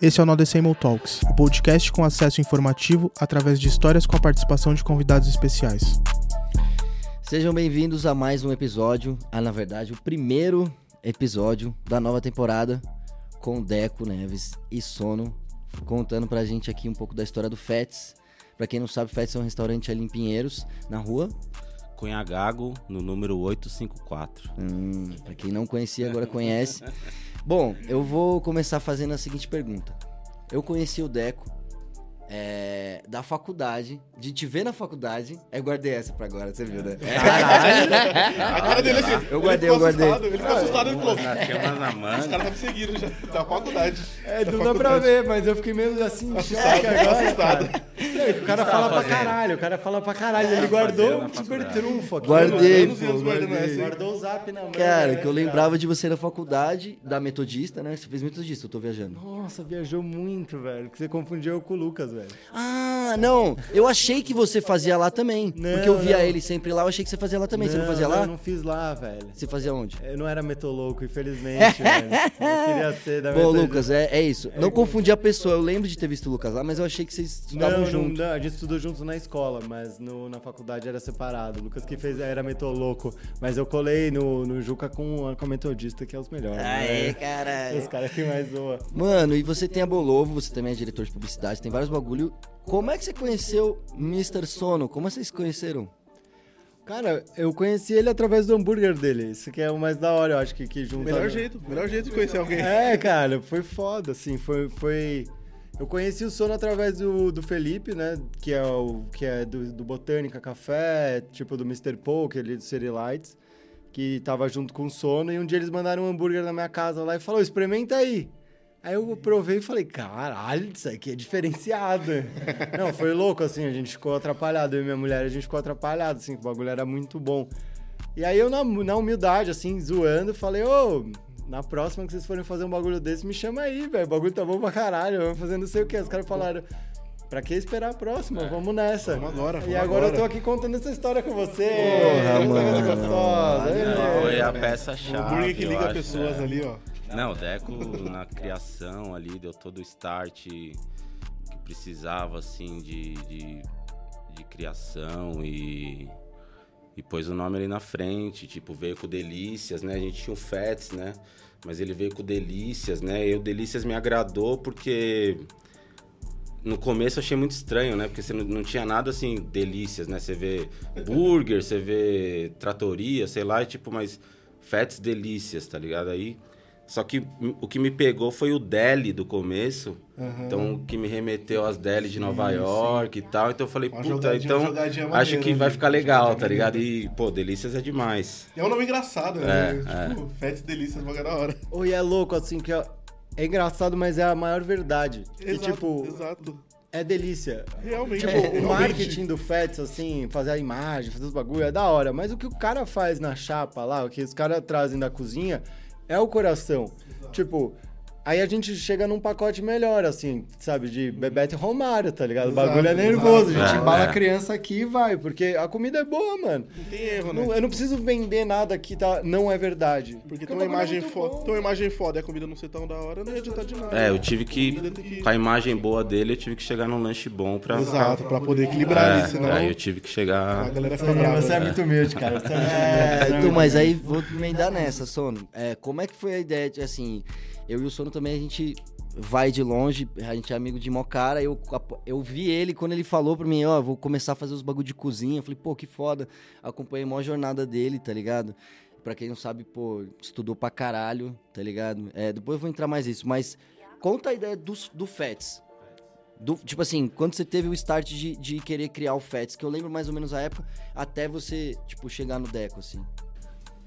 Esse é o Nodecemol Talks, o podcast com acesso informativo através de histórias com a participação de convidados especiais. Sejam bem-vindos a mais um episódio, ah, na verdade, o primeiro episódio da nova temporada com Deco Neves e Sono, contando pra gente aqui um pouco da história do Fets. Pra quem não sabe, Fets é um restaurante ali em Pinheiros, na rua. Cunhagago, no número 854. Hum, pra quem não conhecia, agora conhece. Bom, eu vou começar fazendo a seguinte pergunta. Eu conheci o Deco é, da faculdade, de te ver na faculdade. Eu guardei essa pra agora, você viu, né? Caralho! a cara dele assim. Eu guardei, eu guardei. Assustado, ele ficou assustado e falou: Os caras tá me seguindo já da faculdade. É, Da não dá pra ver, mas eu fiquei meio assim, em choque Assustado, agora, assustado. cara. O cara fala pra caralho, o cara fala pra caralho. Ele guardou um super trunfo aqui. Guardei, Anos anos pô, guardando guardei. essa. Guardou o zap na mão. Cara, né, que eu lembrava de você na faculdade, da metodista, né? Você fez metodista, eu tô viajando. Nossa, viajou muito, velho. Que você confundiu eu com o Lucas, velho. Ah, não. Eu achei que você fazia lá também. Não, porque eu via não. ele sempre lá, eu achei que você fazia lá também. você não fazia lá? Eu não fiz lá, velho. Você fazia onde? Eu não era metoloco, infelizmente, velho. Eu queria ser da Bom. Lucas, é, é isso. Não confundir a pessoa. Eu lembro de ter visto o Lucas lá, mas eu achei que vocês estudavam Não, não, junto. não, a gente estudou juntos na escola, mas no- na faculdade era separado. O Lucas que fez era metoloco, mas eu colei no, no Juca com, com a metodista, que é os melhores. Aê, né? caralho. Os caras que mais zoam. Mano, e você tem a Bolovo, você também é diretor de publicidade, tem vários bagulho. Como é que você conheceu Mr. Sono? Como vocês se conheceram? Cara, eu conheci ele através do hambúrguer dele. Isso que é o mais da hora, eu acho que, que junta. Melhor jeito, melhor jeito de conhecer alguém. É, cara, foi foda, assim, foi... foi... Eu conheci o Sono através do, do Felipe, né, que é, o, que é do, do Botânica Café, tipo do Mr. Poke, ali do City Lights, que tava junto com o Sono, e um dia eles mandaram um hambúrguer na minha casa lá e falou, experimenta aí. Aí eu provei e falei, caralho, isso aqui é diferenciado. Não, foi louco, assim, a gente ficou atrapalhado, eu e minha mulher, a gente ficou atrapalhado, assim, o bagulho era muito bom. E aí eu, na, na humildade, assim, zoando, falei, ô, na próxima que vocês forem fazer um bagulho desse, me chama aí, velho, o bagulho tá bom pra caralho, vamos fazer não sei o que. Os caras falaram, pra que esperar a próxima? Vamos nessa. Vamos agora, E vamos agora, eu agora. tô aqui contando essa história com você. Porra, que mano. gostosa. Foi a O peça-chave. hambúrguer que eu liga acho, pessoas é. ali, ó. Não, o Deco na criação ali deu todo o start que precisava, assim, de, de, de criação e, e pôs o nome ali na frente. Tipo, veio com Delícias, né? A gente tinha o Fats, né? Mas ele veio com Delícias, né? E o Delícias me agradou porque no começo eu achei muito estranho, né? Porque você não, não tinha nada assim, delícias, né? Você vê burger, você vê tratoria, sei lá, e tipo, mas fats delícias, tá ligado? Aí. Só que o que me pegou foi o deli do começo. Então, o que me remeteu às deli de Nova York e tal. Então eu falei, Uma puta, uma então jogadinha acho maneira que vai ali, ficar uma legal, tá ligado? maneira. E, pô, delícias é demais. E é um nome engraçado, É, né? Tipo, Fats Delícias, bagulho da hora. E é louco, assim, que ó, é engraçado, mas é a maior verdade. Exato, e, tipo, exato. é delícia. Realmente. Tipo, realmente. o marketing do Fats, assim, fazer a imagem, fazer os bagulho, é da hora. Mas o que o cara faz na chapa lá, o que os caras trazem da cozinha, é o coração. Tipo, aí a gente chega num pacote melhor, assim, sabe? De Bebete Romário, tá ligado? o Exato, bagulho é nervoso. A gente exato. embala É. a criança aqui e vai, porque a comida é boa, mano. Não tem erro, né? Não- eu não preciso vender nada que tá, não é verdade. Porque o tem uma é imagem foda. Tem uma imagem foda e a comida não ser tão da hora, não ia adiantar de nada. É, eu tive A tem que. Com a imagem boa dele, eu tive que chegar num lanche bom pra. Exato, pra poder equilibrar ali, senão É, aí eu tive que a chegar. galera fica Você brava. é muito humilde, cara. Você é muito humilde. É, Você é então, mas aí vou emendar nessa, Sono. É, como é que foi a ideia de, assim, eu e o Sono também, a gente vai de longe, a gente é amigo de mó cara, eu, eu vi ele quando ele falou pra mim, ó, vou começar a fazer os bagulho de cozinha, eu falei, pô, que foda, acompanhei a maior jornada dele, tá ligado? Pra quem não sabe, pô, estudou pra caralho, tá ligado? É, depois eu vou entrar mais nisso, mas conta a ideia do, do Fats. Do, tipo assim, quando você teve o start de, de querer criar o Fats, que eu lembro mais ou menos a época, até você, tipo, chegar no Deco, assim.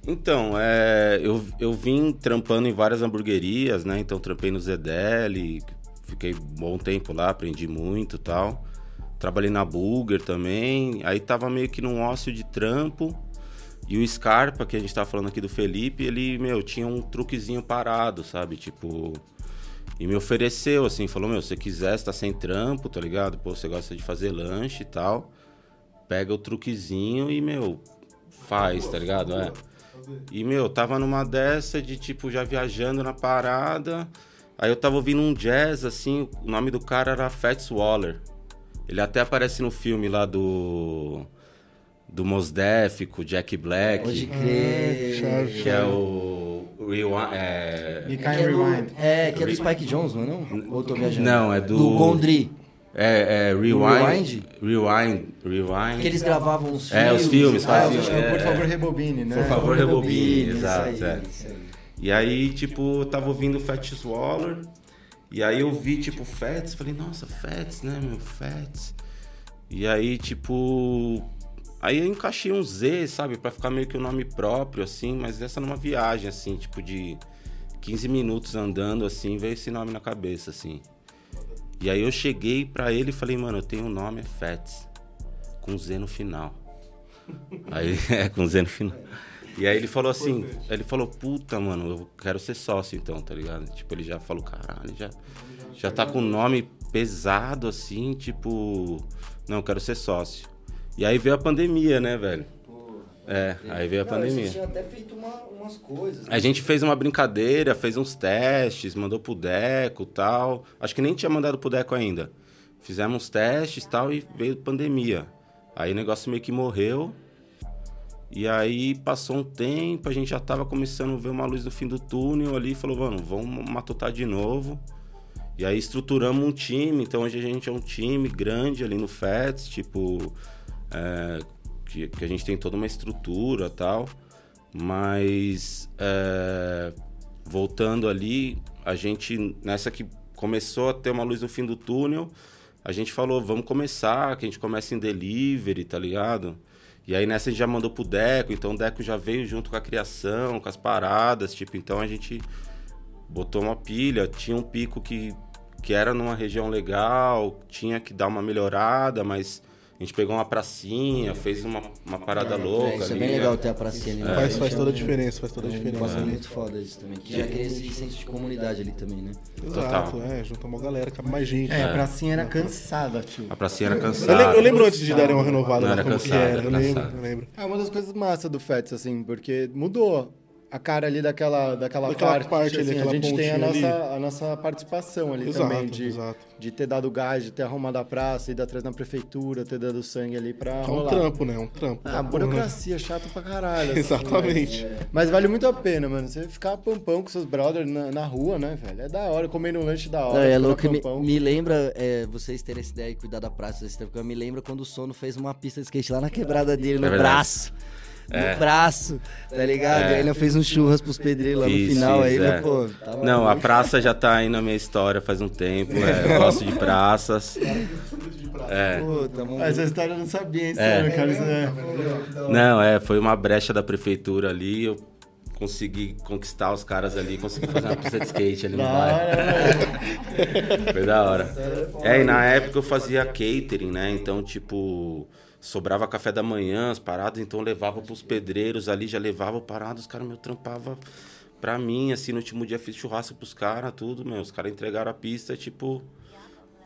Então, é, eu, eu vim trampando em várias hamburguerias, né? Então, trampei no Zedeli, fiquei um bom tempo lá, aprendi muito e tal. Trabalhei na Burger também. Aí tava meio que num ócio de trampo. E o Scarpa, que a gente tava falando aqui do Felipe, ele, meu, tinha um truquezinho parado, sabe? Tipo. E me ofereceu, assim, falou: Meu, se você quiser, você tá sem trampo, tá ligado? Pô, você gosta de fazer lanche e tal. Pega o truquezinho e, meu, faz, tá ligado? É. E, meu, tava numa dessa de, tipo, já viajando na parada. Aí eu tava ouvindo um jazz, assim, o nome do cara era Fats Waller. Ele até aparece no filme lá do. Do Mos Def, com o Jack Black. Pode crer. Que é o. Rewind, é, Me Que Kind é, do, Rewind. é, que é do Spike Jones, não é não? Ou tô viajando? Não, é do- Do Gondry. É, é Rewind? Rewind. Rewind. Rewind. Que eles gravavam os É, filmes. os filmes, Ah, faziam, os- é. Por favor, rebobine, né? Por favor, rebobine, exato, isso aí, é. isso aí. E aí, tipo, eu tava ouvindo Fats Waller. E aí eu vi, tipo, Fats. Falei, nossa, Fats, né, meu? Fats. E aí, tipo. Aí eu encaixei um Z, sabe? Pra ficar meio que o nome próprio, assim. Mas essa numa viagem, assim, tipo de 15 minutos andando, assim. Veio esse nome na cabeça, assim. E aí eu cheguei pra ele e falei, mano, eu tenho um nome, é Fats. Com Z no final. Aí, é, com Z no final. E aí ele falou assim, ele falou, puta, mano, eu quero ser sócio então, tá ligado? Tipo, ele já falou, caralho, já, já tá com o nome pesado assim, tipo, não, eu quero ser sócio. E aí veio a pandemia, né, velho? É, aí veio a Não, pandemia. tinham até feito uma- umas coisas. né? A gente fez uma brincadeira, fez uns testes, mandou pro Deco tal. Acho que nem tinha mandado pro Deco ainda. Fizemos uns testes tal e veio pandemia. Aí o negócio meio que morreu. E aí passou um tempo, a gente já tava começando a ver uma luz no fim do túnel ali. Falou, mano, vamos matutar de novo. E aí estruturamos um time. Então hoje a gente é um time grande ali no FETS, tipo... é, que, que a gente tem toda uma estrutura tal. Mas é, voltando ali, a gente nessa que começou a ter uma luz no fim do túnel, a gente falou, vamos começar, que a gente começa em delivery, tá ligado? E aí nessa a gente já mandou pro Deco, então o Deco já veio junto com a criação, com as paradas, tipo, então a gente botou uma pilha, tinha um pico que, que era numa região legal, tinha que dar uma melhorada, mas a gente pegou uma pracinha, fez uma, uma parada louca É, isso é ali, bem né? legal ter a pracinha ali. né? Faz, faz toda a é diferença, faz toda a É diferença ali. muito foda isso também. Que já cria esse senso de comunidade ali também, né? Exato, Total. é, junta uma galera, cabe mais gente. É, a pracinha era cansada, tio. A pracinha era Eu, cansada. lembro, eu lembro antes de darem uma renovada Não, era como que cansado, era. Eu era lembro, eu lembro. É uma das coisas massas do FETS, assim, porque mudou a cara ali daquela, daquela, Daquela parte. parte ali, assim, aquela a gente tem a nossa, ali. a nossa participação ali Exato, também, de, exato. de ter dado gás, de ter arrumado a praça, ido atrás na prefeitura, ter dado sangue ali pra É um rolar. trampo, né? É um trampo. Ah, burocracia, chato pra caralho. assim, Exatamente. Mas, mas vale muito a pena, mano. Você ficar pampão com seus brothers na, na rua, né, velho? É da hora, comendo um lanche da hora. Não, é louco, me, me lembra, é, vocês terem essa ideia e cuidar da praça desse tempo, porque me lembra quando o Sono fez uma pista de skate lá na quebrada dele, no É verdade. Braço. No É. braço, tá ligado? É. Aí ele fez um churras pros pedreiros lá no final, fiz, aí, é. pô, tá Não, a praça já tá aí na minha história faz um tempo. né? Eu gosto de praças. É. Pô, tá. Ah, Essa história eu não sabia, hein, É. Cara? Isso é- Não, é, foi uma brecha da prefeitura ali. Eu consegui conquistar os caras ali, consegui fazer uma pista de skate ali no Da bairro. hora, mano. Foi da hora. É, e na época eu fazia catering, né? Então, tipo, sobrava café da manhã, as paradas, então eu levava pros pedreiros ali, já levava parado, os caras me trampava pra mim, assim, no último dia fiz churrasco pros caras, tudo, meu. Os caras entregaram a pista, tipo,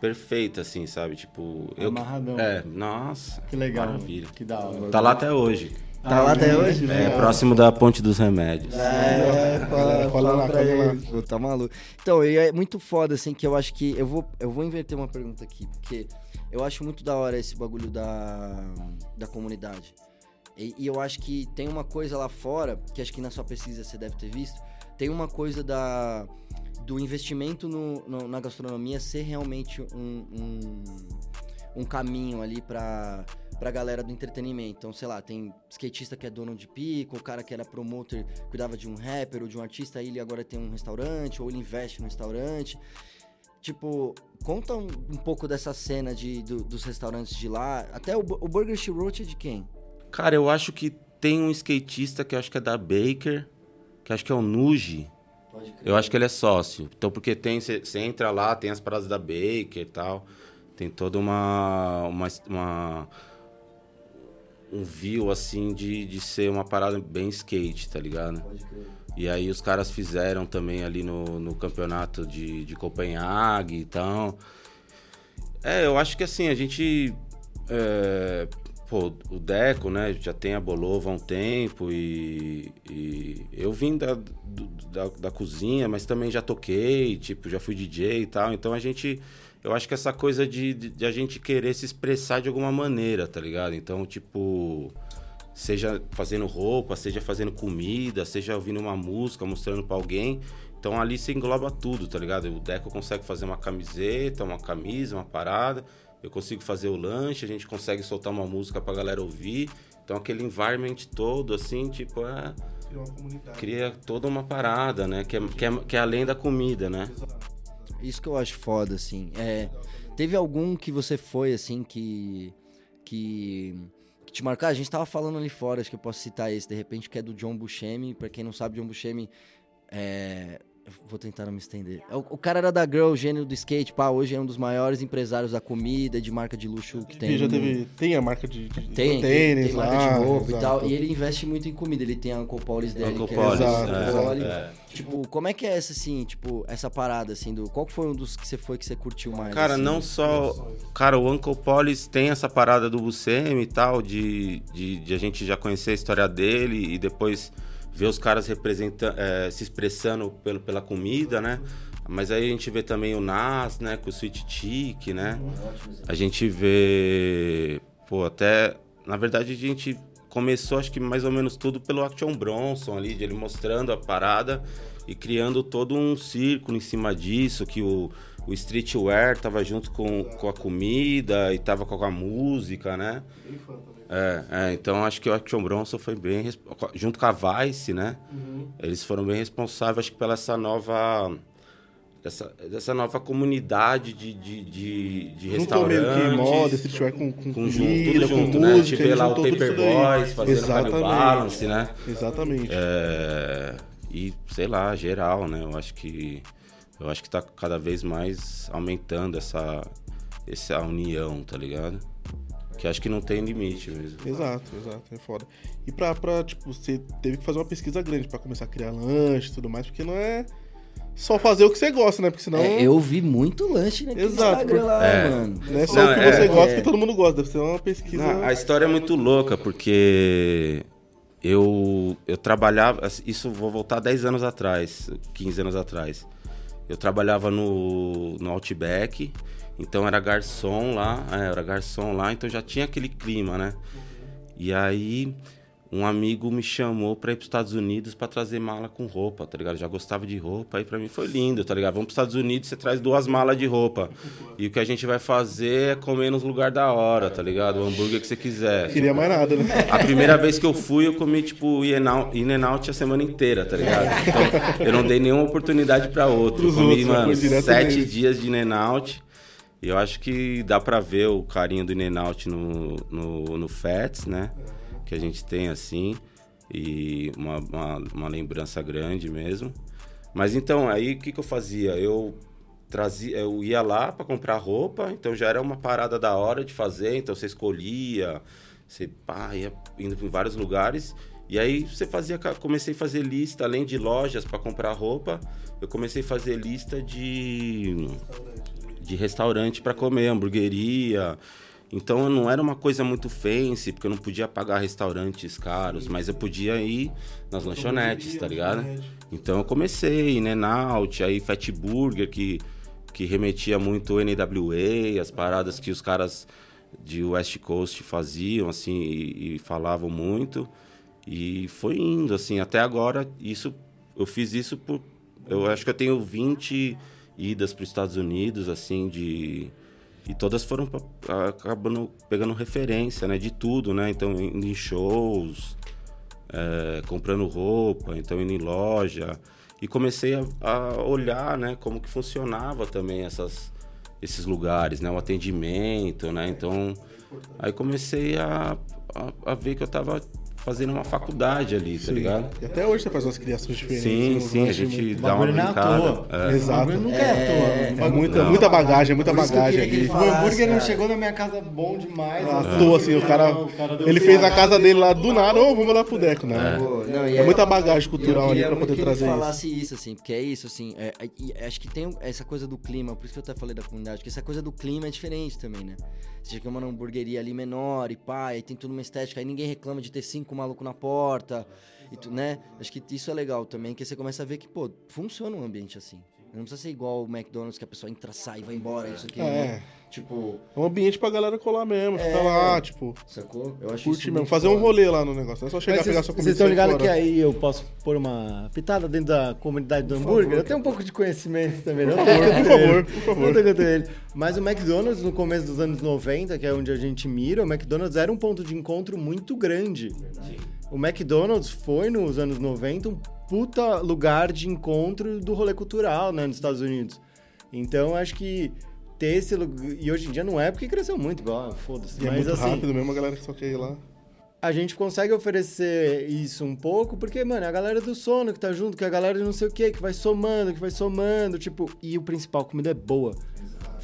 perfeita, assim, sabe? Tipo, eu. Amarradão. É, nossa. Que legal. Maravilha. Que da hora. Tá lá até hoje. Tá lá até hoje? É, próximo da Ponte dos Remédios. É, fala, Cola fala lá, pra cola lá. ele. Pô, tá maluco. Então, e é muito foda, assim, que eu acho que. Eu vou, eu vou inverter uma pergunta aqui, porque eu acho muito da hora esse bagulho da, da comunidade. E, e eu acho que tem uma coisa lá fora, que acho que na sua pesquisa você deve ter visto, tem uma coisa da, do investimento no, no- na gastronomia ser realmente um, um, um caminho ali pra, pra galera do entretenimento. Então, sei lá, tem skatista que é dono de pico, o cara que era promoter, cuidava de um rapper ou de um artista, aí ele agora tem um restaurante, ou ele investe no restaurante. Tipo, conta um, um pouco dessa cena de, do- dos restaurantes de lá. Até o, o Burger Roach é de quem? Cara, eu acho que tem um skatista que eu acho que é da Baker, que acho que é o Nuji. Eu acho que ele é sócio. Então, porque tem, você entra lá, tem as paradas da Baker e tal. Tem toda uma. uma, uma- um view, assim, de, de ser uma parada bem skate, tá ligado? E aí os caras fizeram também ali no, no campeonato de, de Copenhague, então. É, eu acho que assim, a gente. é, pô, o Deco, né, já tem a Bolova há um tempo e, e eu vim da, do- da, da cozinha, mas também já toquei, tipo, já fui DJ e tal. Então a gente, eu acho que essa coisa de, de, de a gente querer se expressar de alguma maneira, tá ligado? Então, tipo, seja fazendo roupa, seja fazendo comida, seja ouvindo uma música, mostrando pra alguém. Então ali você engloba tudo, tá ligado? O Deco consegue fazer uma camiseta, uma camisa, uma parada. Eu consigo fazer o lanche, a gente consegue soltar uma música pra galera ouvir. Então aquele environment todo, assim, tipo, é, comunidade. cria toda uma parada, né? Que é, que, é, que é além da comida, né? Isso que eu acho foda, assim. É, teve algum que você foi, assim, que. que. que te marcou? Ah, a gente tava falando ali fora, acho que eu posso citar esse, de repente, que é do John Buscemi. Pra quem não sabe, John Buscemi é. Eu Vou tentar não me estender. É, O, o cara era da Girl, gênio do skate, pá, hoje é um dos maiores empresários da comida, de marca de luxo que tem. já teve. Tem a marca de, de Tem, tem, tênis tem lá. marca de roupa e exato. tal. E ele investe muito em comida. Ele tem a Uncle Paul's dele, Paul's, é, exato. Paul's. É. Tipo, como é que é essa, assim, tipo, essa parada, assim, do... Qual foi um dos que você foi que você curtiu mais? Cara, assim? não só. Cara, o Uncle Polis tem essa parada do Buscemi e tal, de, de, de a gente já conhecer a história dele e depois ver os caras representando, se expressando pelo, pela comida, né? Mas aí a gente vê também o Nas, né? Com o Sweet Chick, né? A gente vê. Pô, até. Na verdade, a gente começou, acho que mais ou menos tudo pelo Action Bronson ali, de ele mostrando a parada e criando todo um círculo em cima disso, que o, o streetwear tava junto com, com a comida e tava com a música, né? É, é, então acho que o Action Bronson foi bem. Junto com a Vice, né? Eles foram bem responsáveis, acho que pela essa nova. Dessa, dessa nova comunidade de, de, de, de Juntou meio que restaurantes. moda, streetwear com, com, com junto, comida, tudo com junto, né? A gente música. vê lá o Paper. Boys fazendo Exatamente. Balance, né? Exatamente. É, e sei lá, geral, né? Eu acho que eu acho que tá cada vez mais aumentando essa essa união, tá ligado? Que acho que não tem limite mesmo. Exato, exato, é foda. E pra, pra, tipo, você teve que fazer uma pesquisa grande pra começar a criar lanche e tudo mais, porque não é só fazer o que você gosta, né? Porque senão É, eu vi muito lanche naquele Exato, Instagram lá, É. mano. não é só Não, o que é- você gosta é. que todo mundo gosta. Deve ser uma pesquisa. Não, a história é muito louca, porque eu, eu trabalhava. Isso vou voltar 10 anos atrás, 15 anos atrás. Eu trabalhava no, no Outback, então era garçom lá, é, era garçom lá, então já tinha aquele clima, né? E aí um amigo me chamou pra ir pros Estados Unidos pra trazer mala com roupa, tá ligado? Eu já gostava de roupa, aí pra mim foi lindo, tá ligado? Vamos pros Estados Unidos, você traz duas malas de roupa. E o que a gente vai fazer é comer nos lugar da hora, tá ligado? O hambúrguer que você quiser. Queria mais nada, né? A primeira vez que eu fui, eu comi, tipo, In-N-Out a semana inteira, tá ligado? Então, eu não dei nenhuma oportunidade pra outro. Eu comi, outros, mano, sete dias de In-N-Out. E eu acho que dá pra ver o carinho do In-N-Out no, no, no Fats, né? Que a gente tem, assim. E uma, uma, uma lembrança grande mesmo. Mas então, aí o que, que eu fazia? Eu trazia, eu ia lá pra comprar roupa, então já era uma parada da hora de fazer, então você escolhia, você pá, ia indo em vários lugares. E aí você fazia, comecei a fazer lista, além de lojas pra comprar roupa, eu comecei a fazer lista de de restaurante pra comer, hamburgueria. Então não era uma coisa muito fancy, porque eu não podia pagar restaurantes caros, mas eu podia ir nas lanchonetes, tá ligado? Então eu comecei, né, Naut, aí Fat Burger, que, que remetia muito NWA, as paradas que os caras de West Coast faziam, assim, e, e falavam muito. E foi indo, assim, até agora, isso eu fiz isso por. Eu acho que eu tenho 20 idas para os Estados Unidos, assim, de. E todas foram acabando pegando referência, né? De tudo, né? Então, indo em shows, é, comprando roupa, então indo em loja. E comecei a, a olhar, né? Como que funcionava também essas, esses lugares, né? O atendimento, né? Então, aí comecei a, a, a ver que eu tava fazendo uma faculdade ali, tá ligado? E até hoje você faz umas criações diferentes. Sim, sim, a gente dá uma é à brincada. toa. É. Exato. Nunca é, à toa. É, O É muita, Não. muita bagagem, é muita bagagem aqui. O hambúrguer não chegou na minha casa bom demais. À assim. toa, assim, o cara. Não, o cara deu Ele fez a casa dele lá do nada, ô, vamos lá pro Deco, né? Não, e É muita bagagem cultural ali pra poder trazer ele isso. falasse isso, assim, porque é isso, assim, é, é- acho que tem essa coisa do clima, por isso que eu até falei da comunidade, porque essa coisa do clima é diferente também, né? Você chega uma hamburgueria ali menor e pá, aí tem tudo uma estética, aí ninguém reclama de ter cinco malucos na porta, e tu, né? Acho que isso é legal também, que você começa a ver que, pô, funciona um ambiente assim. Não precisa ser igual o McDonald's, que a pessoa entra, sai, vai embora, isso aqui. É. né? Tipo, É um ambiente pra galera colar mesmo, ficar É. lá, tipo, sacou? Eu acho curtir mesmo, fazer um foda. rolê lá no negócio. Não é só chegar, Mas pegar vocês- sua comida Vocês e estão ligados que aí eu posso pôr uma pitada dentro da comunidade do hambúrguer? eu tenho um pouco de conhecimento também, não Por tenho favor, por favor, por Não favor. tenho quanto ele. Mas o McDonald's, no começo dos anos 90, que é onde a gente mira, o McDonald's era um ponto de encontro muito grande. O McDonald's foi, nos anos 90, um puta lugar de encontro do rolê cultural, né, nos Estados Unidos. Então, acho que ter esse lugar... E hoje em dia não é porque cresceu muito, igual, ah, foda-se. E é muito assim, rápido mesmo, a galera que só quer ir lá. a gente consegue oferecer isso um pouco, porque, mano, é a galera do sono que tá junto, que é a galera de não sei o que, que vai somando, que vai somando, tipo, e o principal, comida é boa.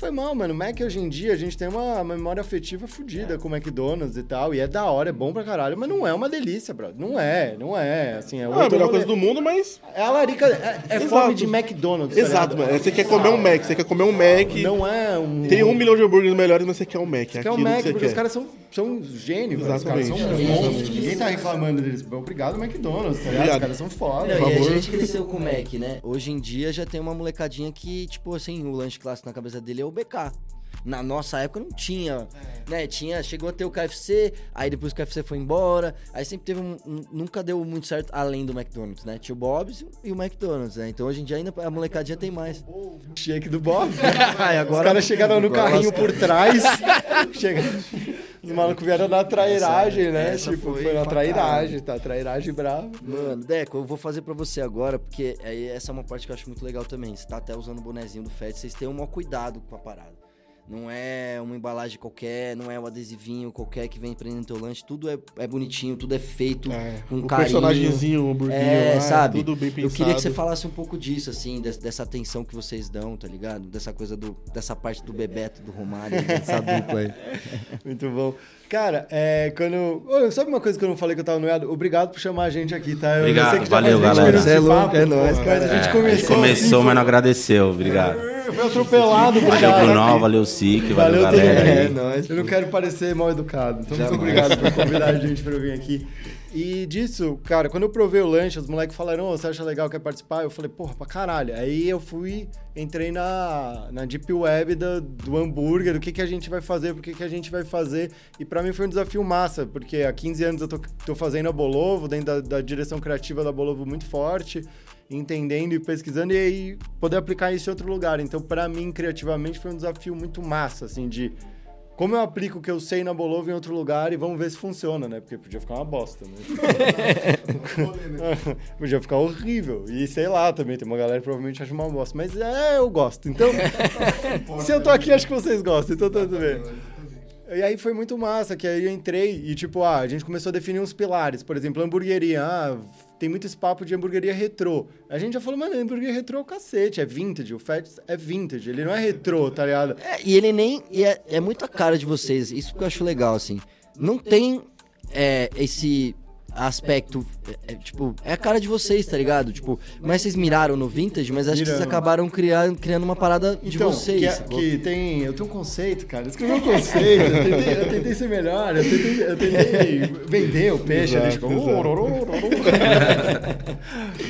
Foi mal, mano. Mac hoje em dia a gente tem uma memória afetiva fodida com o McDonald's e tal. E é da hora, é bom pra caralho, mas não é uma delícia, brother. Não é, não é. Assim, é Ah, é a outro melhor rolê. coisa do mundo, mas. É a larica, é, é fome de McDonald's. tá Exato, mano. Você quer comer um Mac, você quer comer um Mac. Não é um. Tem um milhão de hambúrgueres melhores, mas você quer um Mac. Que é aquilo o Mac, que você porque quer. os caras são, são gênios, velho. os caras são Exatamente. monstros. Ninguém tá reclamando deles. Obrigado, McDonald's, tá ligado? Obrigado. Os caras são foda. Não, e a gente cresceu com o Mac, né? Hoje em dia já tem uma molecadinha que, tipo assim, o lanche clássico na cabeça dele é o BK. Na nossa época não tinha, né? Tinha, chegou a ter o KFC, aí depois o KFC foi embora, aí sempre teve um, um- nunca deu muito certo além do McDonald's, né? Tinha o Bob's e o McDonald's, né? Então hoje em dia ainda a molecadinha tem mais. Shake do Bob. Ai, Os caras chegaram no agora carrinho por trás. chega... Os malucos vieram na trairagem, Essa- né? essa tipo, foi foi, na trairagem, tá? Trairagem brava. Mano, Deco, eu vou fazer pra você agora, porque aí essa é uma parte que eu acho muito legal também. Você tá até usando o bonezinho do FED, vocês têm um maior cuidado com a parada. Não é uma embalagem qualquer, não é um adesivinho qualquer que vem prendendo teu lanche. Tudo é, é bonitinho, tudo é feito É, com o carinho. personagemzinho, o hamburguinho, É, lá, sabe? tudo bem pensado. Eu queria que você falasse um pouco disso, assim, des- dessa atenção que vocês dão, tá ligado? Dessa coisa do. dessa parte do Bebeto, do Romário, dessa dupla aí. Muito bom. Cara, é, quando. Ô, sabe uma coisa que eu não falei que eu tava noiado? Obrigado por chamar a gente aqui, tá? Eu Obrigado, sei que já valeu, faz 20 galera. minutos Você é louco, é nóis, Mas a gente É, a gente começou. começou, assim, mas não agradeceu. Obrigado. Foi, atropelado, Valeu obrigado. Brunão, valeu Sique, valeu, Valeu, galera nóis, Eu não quero parecer mal educado. Então, muito obrigado por convidar a gente pra vir aqui. E disso, cara, quando eu provei o lanche, os moleques falaram, ô, você acha legal, quer participar? Eu falei, porra, pra caralho. Aí eu fui, entrei na, na deep web da- do hambúrguer, do que, que a gente vai fazer, por que, que a gente vai fazer. E pra mim foi um desafio massa, porque há 15 anos eu tô, tô fazendo a Bolovo, dentro da, da direção criativa da Bolovo muito forte, entendendo e pesquisando, e aí poder aplicar isso em outro lugar. Então, pra mim, criativamente, foi um desafio muito massa, assim, de como eu aplico o que eu sei na Bolovo em outro lugar e vamos ver se funciona, né? Porque podia ficar uma bosta, né? podia ficar horrível. E sei lá, também tem uma galera que provavelmente acha uma bosta. Mas é, eu gosto. Então, se eu tô aqui, acho que vocês gostam. Então tá tudo bem. E aí foi muito massa, que aí eu entrei e, tipo, ah, a gente começou a definir uns pilares. Por exemplo, hamburgueria. Ah, tem muito esse papo de hamburgueria retrô. A gente já falou, mano, hambúrguer retrô é o cacete, é vintage. O Fats é vintage, ele não é retrô, tá ligado? É, e ele nem. e é, é muito a cara de vocês. Isso que eu acho legal, assim. Não tem é, esse aspecto. é, é, tipo, é a cara de vocês, tá ligado? Tipo, mas vocês miraram no vintage, mas acho que vocês acabaram criando, criando uma parada de Então, vocês. que, é- que tem. Eu tenho um conceito, cara. Eu escrevi um conceito. Eu tentei, eu tentei ser melhor. Eu tentei, eu tentei vender o peixe. Exato, ali, tipo,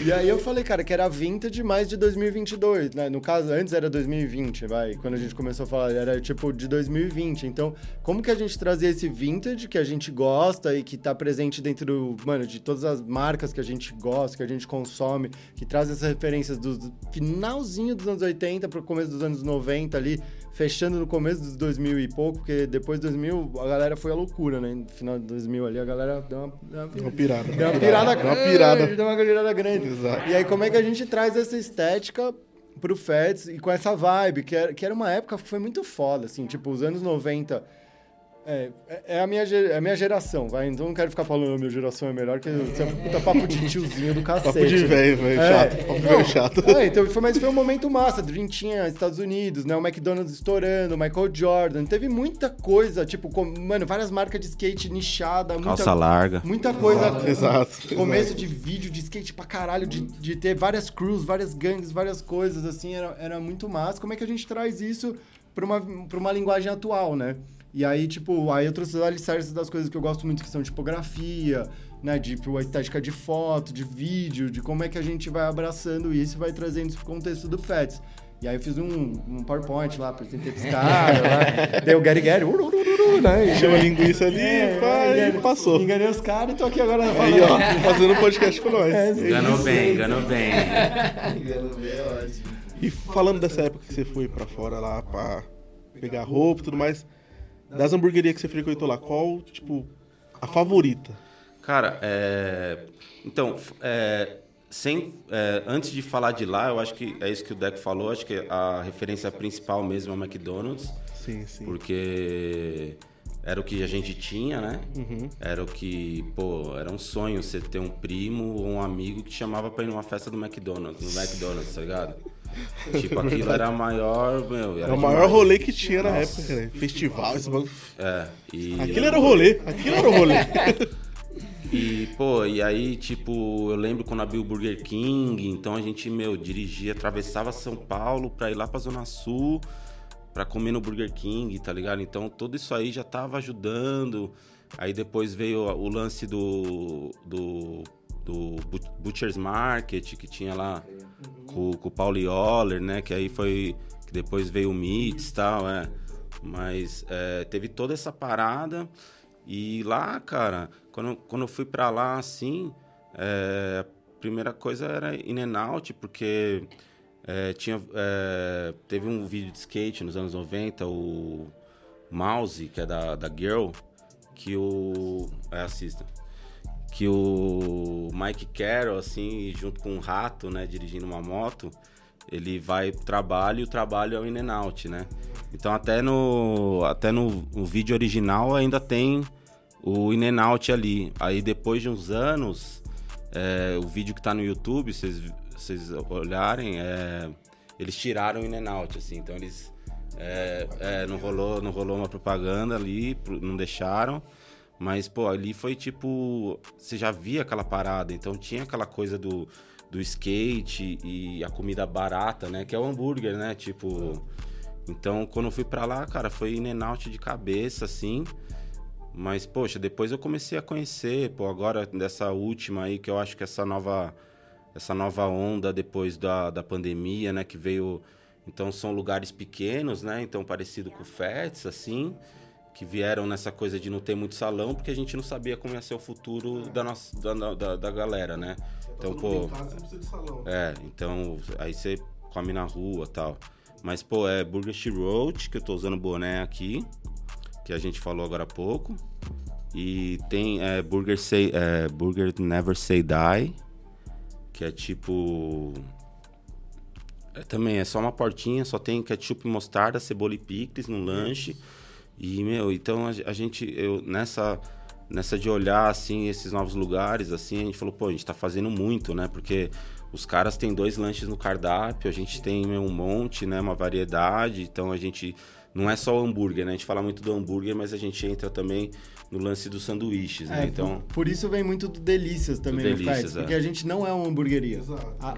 e aí eu falei, cara, que era vintage mais de 2022. Né? No caso, antes era 2020, vai. Quando a gente começou a falar, era tipo de 2020. Então, como que a gente trazia esse vintage que a gente gosta e que tá presente dentro, mano, de todas as marcas que a gente gosta, que a gente consome, que traz essas referências do finalzinho dos anos 80 pro começo dos anos 90 ali, fechando no começo dos 2000 e pouco, porque depois de 2000 a galera foi a loucura, né? No final de 2000 ali a galera deu uma, deu uma, Uma pirada. Deu uma pirada Deu uma pirada. Deu uma pirada grande. Exato. E aí, como é que a gente traz essa estética pro Feds e com essa vibe, que era, que era uma época que foi muito foda, assim, tipo, os anos 90 É, é- é a minha, é a minha geração, vai. Então não quero ficar falando a minha geração é melhor, que você é um puta papo de tiozinho do cacete. Papo de velho, velho. É. Chato. Papo chato. É, então, foi, mas foi um momento massa. Dream tinha Estados Unidos, né? O McDonald's estourando, o Michael Jordan. Teve muita coisa, tipo, com- mano, várias marcas de skate nichada, muita, Calça larga. muita coisa. Exato. Começo de vídeo de skate pra caralho, de, de ter várias crews, várias gangues, várias coisas, assim, era, era muito massa. Como é que a gente traz isso pra uma, pra uma linguagem atual, né? E aí, tipo, aí eu trouxe os alicerces das coisas que eu gosto muito, que são tipografia, né? De tipo, a estética de foto, de vídeo, de como é que a gente vai abraçando isso e vai trazendo isso pro contexto do FETS. E aí eu fiz um, um PowerPoint lá, apresentei pros caras, lá. Dei o Gary Gary, uru, uru, uru, né? Encheu a linguiça ali É, pá, e enganei- passou. Enganei os caras e tô aqui agora Aí, falando. ó, fazendo um podcast com nós. É, Enganou bem, enganou bem. E falando dessa época que você foi pra fora lá pra pegar roupa e tudo mais, das hamburguerias que você frequentou lá, qual, tipo, a favorita? Cara, é... então, é, sem, é, antes de falar de lá, eu acho que é isso que o Deco falou, acho que a referência principal mesmo é o McDonald's, Sim, sim. porque era o que a gente tinha, né? Era o que, pô, era um sonho você ter um primo ou um amigo que chamava pra ir numa festa do McDonald's, no McDonald's, tá ligado? tipo, aquilo era a maior, meu, É era o maior demais. rolê que tinha na época, cara. Festival, esse bagulho. É, e... Aquilo era o rolê, aquilo era o rolê. E, pô, e aí, tipo, eu lembro quando abriu o Burger King, então a gente, meu, dirigia, atravessava São Paulo pra ir lá pra Zona Sul, pra comer no Burger King, tá ligado? Então tudo isso aí já tava ajudando. Aí depois veio o lance do, do, do Bu- Butcher's Market, que tinha lá com, com o Pauli Oller, né? Que aí foi. Que depois veio o Meats e tal, é. Mas é, teve toda essa parada. E lá, cara, quando, quando eu fui pra lá, assim, é, a primeira coisa era in and out, porque é, tinha, é, teve um vídeo de skate nos anos 90, o Mouse, que é da, da Girl, que o... É, assista. Que o Mike Carroll, assim, junto com um rato, né, dirigindo uma moto, ele vai pro trabalho e o trabalho é o in and out, né? Então até no, até no, no vídeo original ainda tem o in and out ali. Aí depois de uns anos, é, o vídeo que tá no YouTube, vocês- vocês olharem, é, eles tiraram o in and out, assim. Então eles... é, é, não, rolou, não rolou uma propaganda ali, não deixaram. Mas, pô, ali foi tipo. Você já via aquela parada, então tinha aquela coisa do, do skate e a comida barata, né? Que é o hambúrguer, né? Tipo. Então, quando eu fui pra lá, cara, foi in and out de cabeça, assim. Mas, poxa, depois eu comecei a conhecer, pô, agora dessa última aí, que eu acho que essa nova. Essa nova onda depois da, da pandemia, né? Que veio. Então são lugares pequenos, né? Então parecido com o FETS, assim que vieram nessa coisa de não ter muito salão, porque a gente não sabia como ia ser o futuro da, nossa, da, da, da galera, né? Então, pô. É, então aí você come na rua tal. Mas, pô, é Burger She Road, que eu tô usando o boné aqui, que a gente falou agora há pouco. E tem é, Burger, Say, é, Burger Never Say Die, que é tipo. É, também é só uma portinha, só tem ketchup, mostarda, cebola e picles no lanche. E, meu, então a, a gente, eu, nessa, nessa de olhar, assim, esses novos lugares, assim, a gente falou, pô, a gente tá fazendo muito, né? Porque os caras têm dois lanches no cardápio, a gente tem meu, um monte, né? Uma variedade, então a gente... Não é só o hambúrguer, né? A gente fala muito do hambúrguer, mas a gente entra também no lance dos sanduíches, né? É, Então... por, por isso vem muito do Delícias também Do no Delícias, Fats, é. porque a gente não é uma hamburgueria. Exato. A,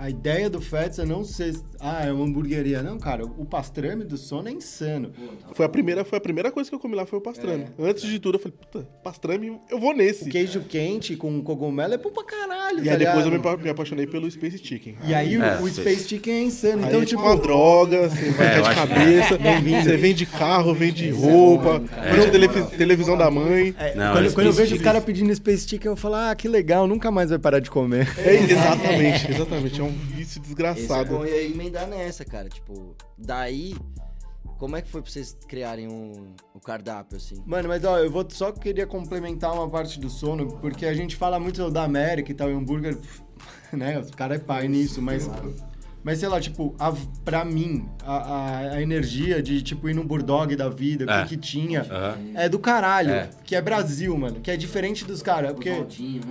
a, a ideia do Fats é não ser, ah, é uma hamburgueria. Não, cara, o pastrame do sono é insano. Foi a primeira, foi a primeira coisa que eu comi lá, foi o pastrame. Antes de tudo, eu falei, puta, pastrame, eu vou nesse. O queijo quente com cogumelo é bom pra caralho, E tá aí depois ligado? eu me, apa- me apaixonei pelo Space Chicken. E aí o- É, o sei. Space Chicken é insano. Aí Então, é tipo, uma droga, você vai É, de cabeça, Bem-vindo. você vende carro, vende roupa, vende televi- televisão da mãe. é, Não, quando, esse quando eu vejo os caras pedindo Space Chicken, eu falo, ah, que legal, nunca mais vai parar de comer. É, exatamente, exatamente. É um vício Esse é desgraçado. bom ia emendar nessa, cara. Tipo, daí, como é que foi pra vocês criarem um, o cardápio, assim? Mano, mas ó, eu vou só queria complementar uma parte do sono, porque a gente fala muito da América e tal, e hambúrguer, né? Os caras é pai nisso, mas Mas sei lá, tipo, a, pra mim, a, a, a energia de, tipo, ir no Bulldog da vida, o É. que, que tinha, Aham. é do caralho. É. Que é Brasil, mano. Que é diferente dos caras. Porque, né?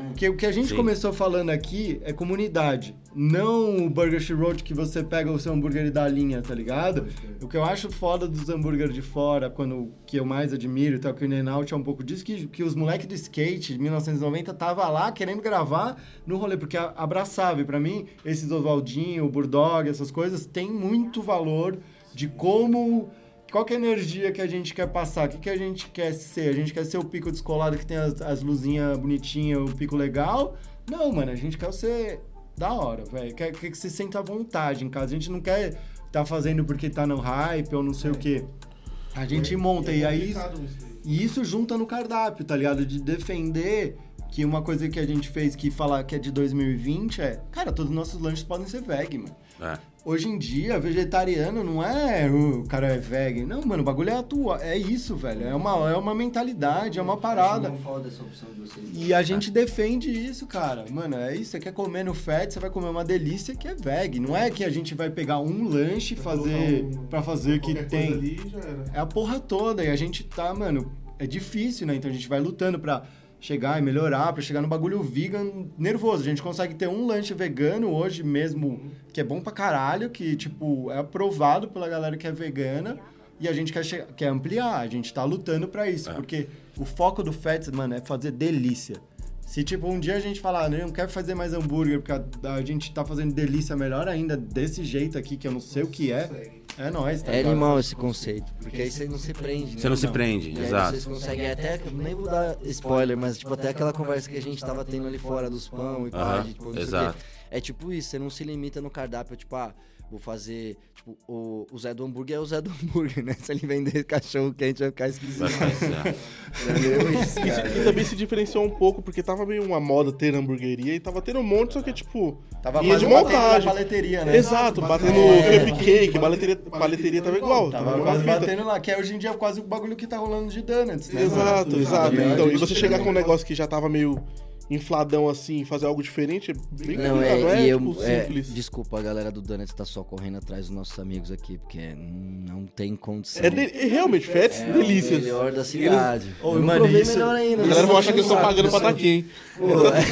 porque o que a gente Sim. começou falando aqui é comunidade. Não o Burger She Road que você pega o seu hambúrguer e dá a linha, tá ligado? O que eu acho foda dos hambúrgueres de fora, quando que eu mais admiro e tal, que o In-N-Out é um pouco disso, que, que os moleques do skate de 1990 tava lá querendo gravar no rolê, porque abraçava. E pra mim, esses Oswaldinho, o Bulldog, essas coisas, tem muito valor de como... Qual é a energia que a gente quer passar? O que, que a gente quer ser? A gente quer ser o pico descolado que tem as, as luzinhas bonitinhas, o pico legal? Não, mano, a gente quer ser da hora, velho. Quer, quer que você sinta à vontade em casa. A gente não quer tá fazendo porque tá no hype ou não sei o quê. A gente monta e aí... E isso junta no cardápio, tá ligado? De defender que uma coisa que a gente fez que falar que é de 2020 é, cara, todos os nossos lanches podem ser veg, mano. É. Hoje em dia, vegetariano não é "Uh, o cara é veg. Não, mano, o bagulho é atual. É isso, velho. É uma, é uma mentalidade, é uma parada. Não foda essa opção de vocês. E a gente defende isso, cara. Mano, é isso. Você quer comer no fat, você vai comer uma delícia que é veg. Não é que a gente vai pegar um lanche e fazer pra fazer que tem. Ali, já era. É a porra toda. E a gente tá, mano, é difícil, né? Então a gente vai lutando pra chegar e melhorar, pra chegar no bagulho vegan nervoso. A gente consegue ter um lanche vegano hoje mesmo, que é bom pra caralho, que, tipo, é aprovado pela galera que é vegana. E a gente quer, quer ampliar, a gente tá lutando pra isso. É. Porque o foco do Fats, mano, é fazer delícia. Se, tipo, um dia a gente falar, "Né, não quero fazer mais hambúrguer, porque a, a gente tá fazendo delícia melhor ainda, desse jeito aqui, que eu não sei o que é, é nóis, tá É ligado? animal esse conceito, porque aí você não se prende. Você né? não se prende, E aí exato. vocês conseguem até, nem vou dar spoiler, mas tipo, até aquela conversa que a gente tava tendo ali fora dos pão e pá, Aham, de, tipo, não sei o exato. quê. É tipo isso, você não se limita no cardápio, tipo, ah, vou fazer, tipo, o, o Zé do hambúrguer é o Zé do hambúrguer, né? Se ele vender cachorro quente vai ficar esquisito. E, e também se diferenciou um pouco, porque tava meio uma moda ter hamburgueria e tava tendo um monte, só que, tipo, Tava de quase batendo na montagem. paleteria, né? Exato, batendo É. cupcake, paleteria, paleteria tava igual. Tava Tava batendo lá, que é hoje em dia quase o bagulho que tá rolando de donuts, né? Exato, exato. E Então, e você chegar tem- com um negócio que já tava meio infladão assim, fazer algo diferente, é bem Não, complicado, é, não é, e eu, tipo, é, simples. desculpa, a galera do Donuts tá só correndo atrás dos nossos amigos aqui, porque não tem condição. É, de- é realmente, Fats, É delícias. o melhor da cidade. Eu não mano, provei isso- melhor ainda. A galera vai achar que eles estão pagando pra estar aqui, hein?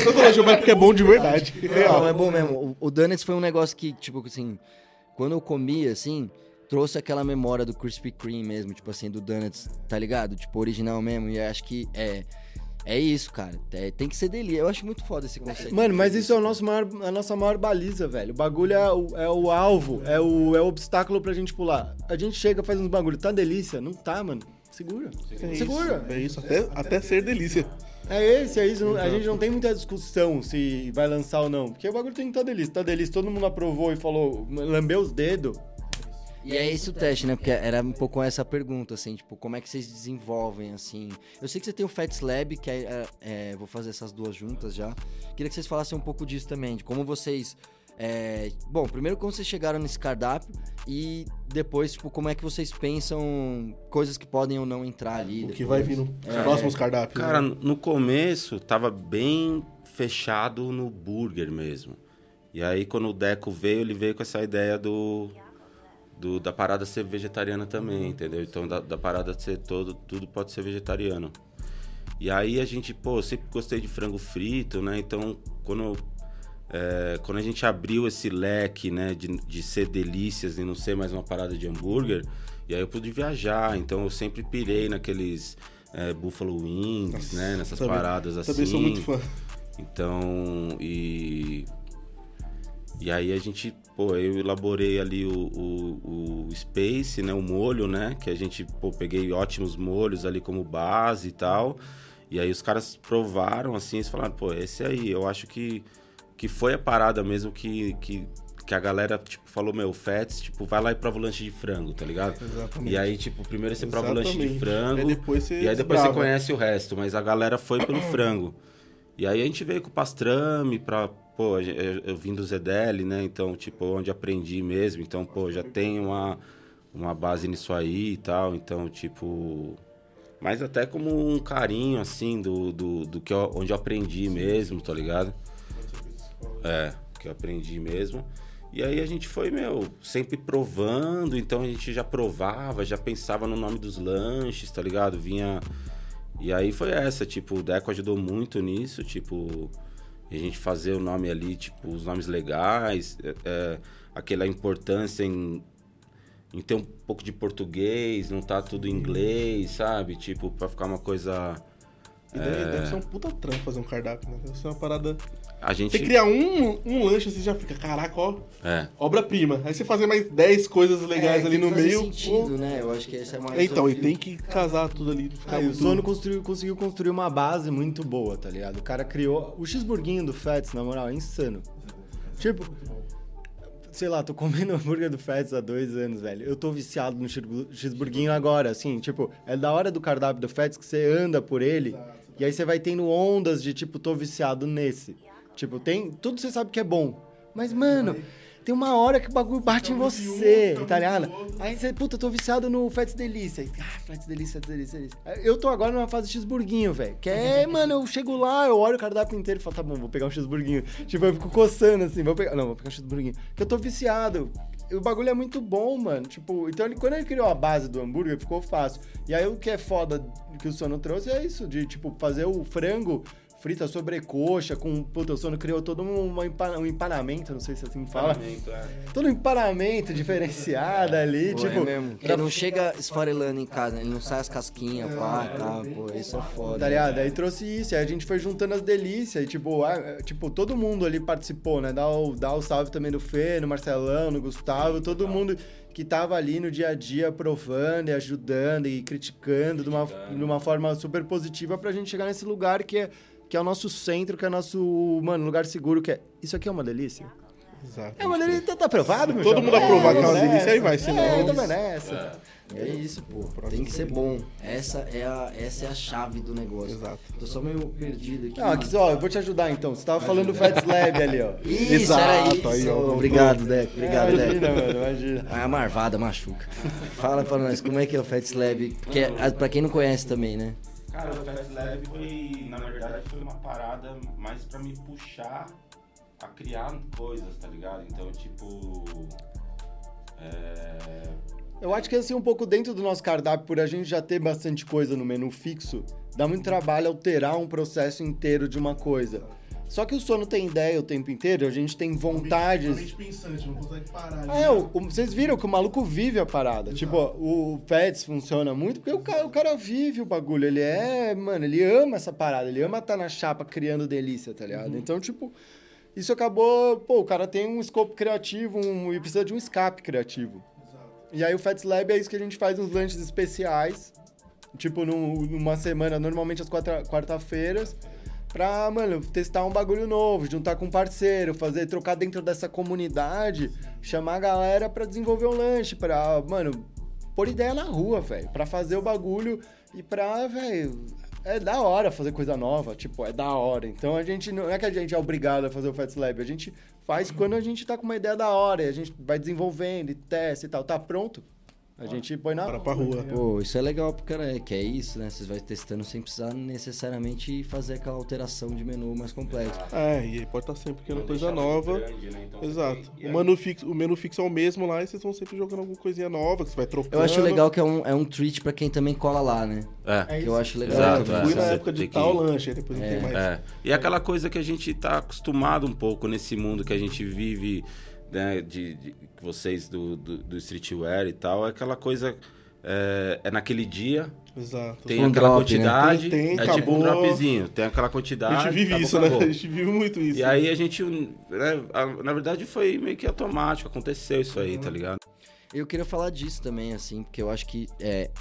Tanto elogio, mas porque é bom de verdade. Não, é bom mesmo. O, o Donuts foi um negócio que, tipo, assim, quando eu comia, assim, trouxe aquela memória do Krispy Kreme mesmo, tipo assim, do Donuts, tá ligado? Tipo, original mesmo. E acho que é. É isso, cara. É, tem que ser delícia. Eu acho muito foda esse conceito. Mano, mas isso é o nosso maior, a nossa maior baliza, velho. O bagulho é o, é o alvo, é o, é o obstáculo pra gente pular. A gente chega, faz uns bagulho, tá delícia? Não tá, mano. Segura. É Segura. isso, é isso, até, até ser delícia. É esse, é isso. Não- A gente não tem muita discussão se vai lançar ou não. Porque o bagulho tem que estar delícia. Tá delícia, todo mundo aprovou e falou, lambeu os dedos. E é esse o teste, né? Porque era um pouco essa pergunta, assim, tipo, como é que vocês desenvolvem, assim. Eu sei que você tem o Fats Lab, que é, é, é, vou fazer essas duas juntas já. Queria que vocês falassem um pouco disso também, de como vocês. é, bom, primeiro como vocês chegaram nesse cardápio e depois, tipo, como é que vocês pensam coisas que podem ou não entrar ali. O que depois. vai vir nos É. próximos cardápios. Cara, né? no começo tava bem fechado no burger mesmo. E aí quando o Deco veio, ele veio com essa ideia do, do- da parada ser vegetariana também, entendeu? Então da, da parada ser todo, tudo pode ser vegetariano. E aí a gente, pô, eu sempre gostei de frango frito, né? Então quando é, quando a gente abriu esse leque, né, de, de ser delícias e não ser mais uma parada de hambúrguer, e aí eu pude viajar, então eu sempre pirei naqueles é, Buffalo Wings, Nossa, né, nessas também- paradas assim. Também sou muito fã. Então, e. E aí a gente, pô, eu elaborei ali o, o, o Space, né? O molho, né? Que a gente, pô, peguei ótimos molhos ali como base e tal. E aí os caras provaram, assim, eles falaram, pô, esse aí, eu acho que, que foi a parada mesmo que, que, que a galera, tipo, falou, meu, Fats, tipo, vai lá e prova o lanche de frango, tá ligado? Exatamente. E aí, tipo, primeiro você prova o lanche de Exatamente. frango. Aí depois você E aí depois você conhece o resto, mas a galera foi pelo frango. E aí a gente veio com o pastrame pra. Pô, eu, vim do Zedeli, né? Então, tipo, onde aprendi mesmo. Então, pô, já tem uma, uma base nisso aí e tal. Então, tipo. Mas até como um carinho, assim, do, do, do que eu, onde eu aprendi mesmo, tá ligado? É, que eu aprendi mesmo. E aí a gente foi, meu, sempre provando, então a gente já provava, já pensava no nome dos lanches, tá ligado? Vinha. E aí foi essa, tipo, o Deco ajudou muito nisso, tipo, a gente fazer o nome ali, tipo, os nomes legais, é, é, aquela importância em, em ter um pouco de português, não tá tudo em inglês, sabe? Tipo, pra ficar uma coisa. E deve, deve ser um puta trampo fazer um cardápio, né? Deve ser uma parada. A gente. Você criar um, um lanche, você já fica, caraca, ó, É. obra-prima. Aí você fazer mais 10 coisas legais É, ali no meio. sentido, pô. né? Eu acho que esse é mais. Então, e tem que casar tudo ali. Ficar Aí, o muito- Sono construiu, conseguiu construir uma base muito boa, tá ligado? O cara criou. O cheeseburguinho do Fats, na moral, é insano. Tipo, sei lá, tô comendo hambúrguer do Fats há dois anos, velho. Eu tô viciado no cheeseburguinho agora, assim, tipo, é da hora do cardápio do Fats que você anda por ele e aí você vai tendo ondas de tipo, tô viciado nesse. Tipo, tem. Tudo você sabe que é bom. Mas, mano. Tem uma hora que o bagulho bate em você, tá ligado? Aí você, puta, tô viciado no Fats Delícia. Aí, Ah, Fats Delícia, Fats Delícia, Delícia. Eu tô agora numa fase de cheeseburguinho, velho. Que é, mano, eu chego lá, eu olho o cardápio inteiro e falo, tá bom, vou pegar um cheeseburguinho. Tipo, eu fico coçando assim, vou pegar. Não, vou pegar um cheeseburguinho. Porque eu tô viciado. O bagulho é muito bom, mano. Tipo, então ele, quando ele criou a base do hambúrguer, ficou fácil. E aí o que é foda que o Sono trouxe é isso, de, tipo, fazer o frango frita sobrecoxa com... Puta, o Sono criou todo um, um empanamento, não sei se assim fala. Todo um empanamento diferenciado ali, Pô, tipo... é mesmo. Porque não chega esfarelando em casa, né? ele não sai as casquinhas, pá, tá, pô, isso é foda. Tá ligado? Aí trouxe isso, aí a gente foi juntando as delícias, e tipo, é, tipo, todo mundo ali participou, né? Dá o, dá o salve também no Fê, no Marcelão, no Gustavo, todo mundo que tava ali no dia a dia provando e ajudando e criticando de uma, de uma forma super positiva pra gente chegar nesse lugar que é, que é o nosso centro, que é o nosso, mano, lugar seguro, que é. Isso aqui é uma delícia? Exato. É uma delícia, tá, tá aprovado, meu Todo mundo aprovar que é uma tamo delícia, aí vai, nessa. senão- É, tamo nessa. É isso, pô. Tem que ser bom. Essa é a, essa é a chave do negócio. Exato. Tô só meio perdido aqui. Não, aqui, ó, eu vou te ajudar então. Você tava falando do Fats Lab ali, ó. Isso, Exato, era isso. aí, ó. Obrigado, Deco. Obrigado, Deco. Imagina, mano, imagina. A marvada machuca. Fala pra nós, como é que é o Fats Lab? Porque, ah, pra quem não conhece também, né? Cara, o Fast Lab foi, na verdade, foi uma parada mais pra me puxar a criar coisas, tá ligado? Então, tipo. É. Eu acho que assim, um pouco dentro do nosso cardápio, por a gente já ter bastante coisa no menu fixo, dá muito trabalho alterar um processo inteiro de uma coisa. Só que o sono tem ideia o tempo inteiro, a gente tem vontades. pensante, não consegue parar. Ah, é, o- o- vocês viram que o maluco vive a parada. Tipo, o Pets funciona muito porque o cara, o cara vive o bagulho. Ele é, mano, ele ama essa parada. Ele ama estar na chapa criando delícia, tá ligado? Então, tipo, isso acabou. Pô, o cara tem um escopo criativo um, e precisa de um escape criativo. E aí o Fats Lab é isso que a gente faz uns lanches especiais. Tipo, num- numa semana, normalmente às quarta- quarta-feiras. Pra, mano, testar um bagulho novo, juntar com um parceiro, fazer, trocar dentro dessa comunidade, chamar a galera pra desenvolver um lanche, pra, mano, pôr ideia na rua, velho. Pra fazer o bagulho e pra, velho. É da hora fazer coisa nova, tipo, é da hora. Então a gente não é que a gente é obrigado a fazer o Fats Lab, a gente faz quando a gente tá com uma ideia da hora, e a gente vai desenvolvendo e testa e tal. Tá pronto? A gente põe na Para pra rua. Pô, isso é legal pro cara, é que é isso, né? Vocês vão testando sem precisar necessariamente fazer aquela alteração de menu mais complexo. É, e aí pode estar sempre criando não coisa nova. grande, né? Então, Exato. tem- O aí- menu, fixo, o menu fixo é o mesmo lá e vocês vão sempre jogando alguma coisinha nova que você vai trocando. Eu acho legal que é um, é um treat pra quem também cola lá, né? É. Que eu acho legal. Exato, também. é. Fui na Você época de tem que- tal lanche, aí depois não tem mais. É. E aquela coisa que a gente tá acostumado um pouco nesse mundo que a gente vive, né, de, de- vocês do, do, do streetwear e tal, é aquela coisa. É, é naquele dia, Exato. tem Um aquela drop, né? quantidade, Tem, tem, é tipo um acabou. dropzinho, tem aquela quantidade. a gente vive acabou, isso, né? acabou. A gente vive muito isso. E aí a gente, né, a- na verdade foi meio que automático, aconteceu isso aí, Uhum. tá ligado? Eu queria falar disso também, assim, porque eu acho que é,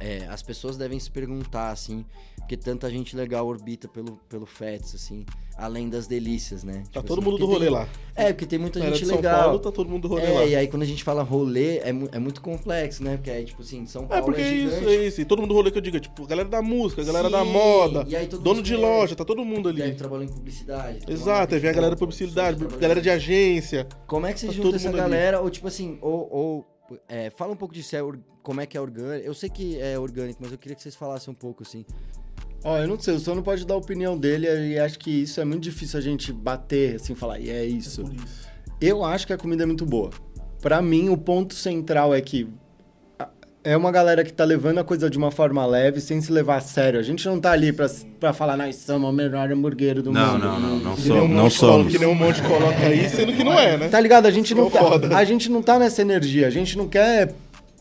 é, as pessoas devem se perguntar, assim, porque tanta gente legal orbita pelo, pelo Fets, assim, além das delícias, né? Tá Tipo todo assim, mundo do rolê tem- lá. É, porque tem muita gente São legal. Paulo, tá todo mundo do rolê é, lá. e aí quando a gente fala rolê, é, é muito complexo, né? Porque aí, tipo assim, São É Paulo porque é, é isso, é isso. E todo mundo do rolê que eu digo, é, tipo, galera da música, galera da Sim, moda, aí todo dono de conhece. loja, tá todo mundo Deve ali. trabalhar em publicidade. Exato, aí vem a galera da roupa, publicidade, galera de agência. Como é que você Tá junta essa mundo ali. galera? Ou tipo assim, ou. ou, é, fala um pouco disso, é, como é que é orgânico. Eu sei que é orgânico, mas eu queria que vocês falassem um pouco, assim. Ó, eu não sei, o Sono pode dar a opinião dele e acho que isso é muito difícil a gente bater, assim, falar, e é isso. Eu acho que a comida é muito boa. Pra mim, o ponto central é que é uma galera que tá levando a coisa de uma forma leve, sem se levar a sério. A gente não tá ali pra, pra falar, nós somos o melhor hambúrguer do Não, mundo. não, não, não um somos. Não somos. Que nem um monte coloca aí, sendo que não é, né? Tá ligado? A gente não tá, foda. a gente não tá nessa energia. A gente não quer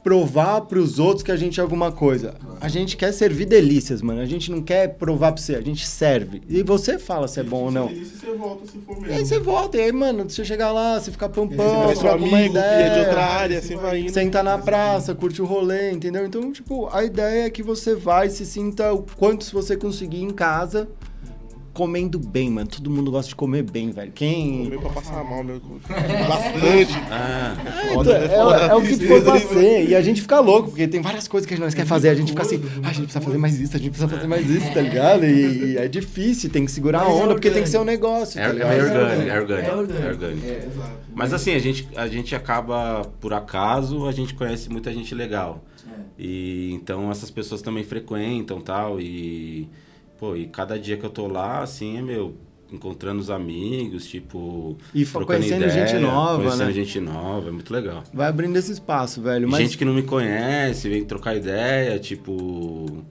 provar pros outros que a gente é alguma coisa. A gente quer servir delícias, mano. A gente não quer provar pra você, a gente serve. E você fala se é bom ou não. E se você volta se for E mesmo. aí você volta, e aí, mano, você chegar lá, você ficar Você pampão, parece um troca uma amigo, e é de ideia. outra área, assim vai indo. Sentar na praça, curte o rolê, entendeu? Então, tipo, a ideia é que você vai e se sinta o quanto se você conseguir em casa, comendo bem, mano. Todo mundo gosta de comer bem, velho. Quem. Comer pra passar mal, meu. Bastante. Ah, Foda, É, né? Foda, é o que for né? fazer. E a gente fica louco, porque tem várias coisas que nós quer fazer. A gente fica assim, ah, a gente precisa fazer mais isso, a gente precisa fazer mais isso, tá ligado? E, e é difícil, tem que segurar a onda, porque tem que ser um negócio, é, tá é orgânico, é orgânico. É É orgânico. orgânico. Exato. Mas assim, a gente, a gente acaba, por acaso, a gente conhece muita gente legal. E então essas pessoas também frequentam tal. E, pô, e cada dia que eu tô lá, assim, é meu, encontrando os amigos, tipo. E conhecendo ideia, gente nova, conhecendo né? gente nova, é muito legal. Vai abrindo esse espaço, velho. Mas Gente que não me conhece, vem trocar ideia, tipo.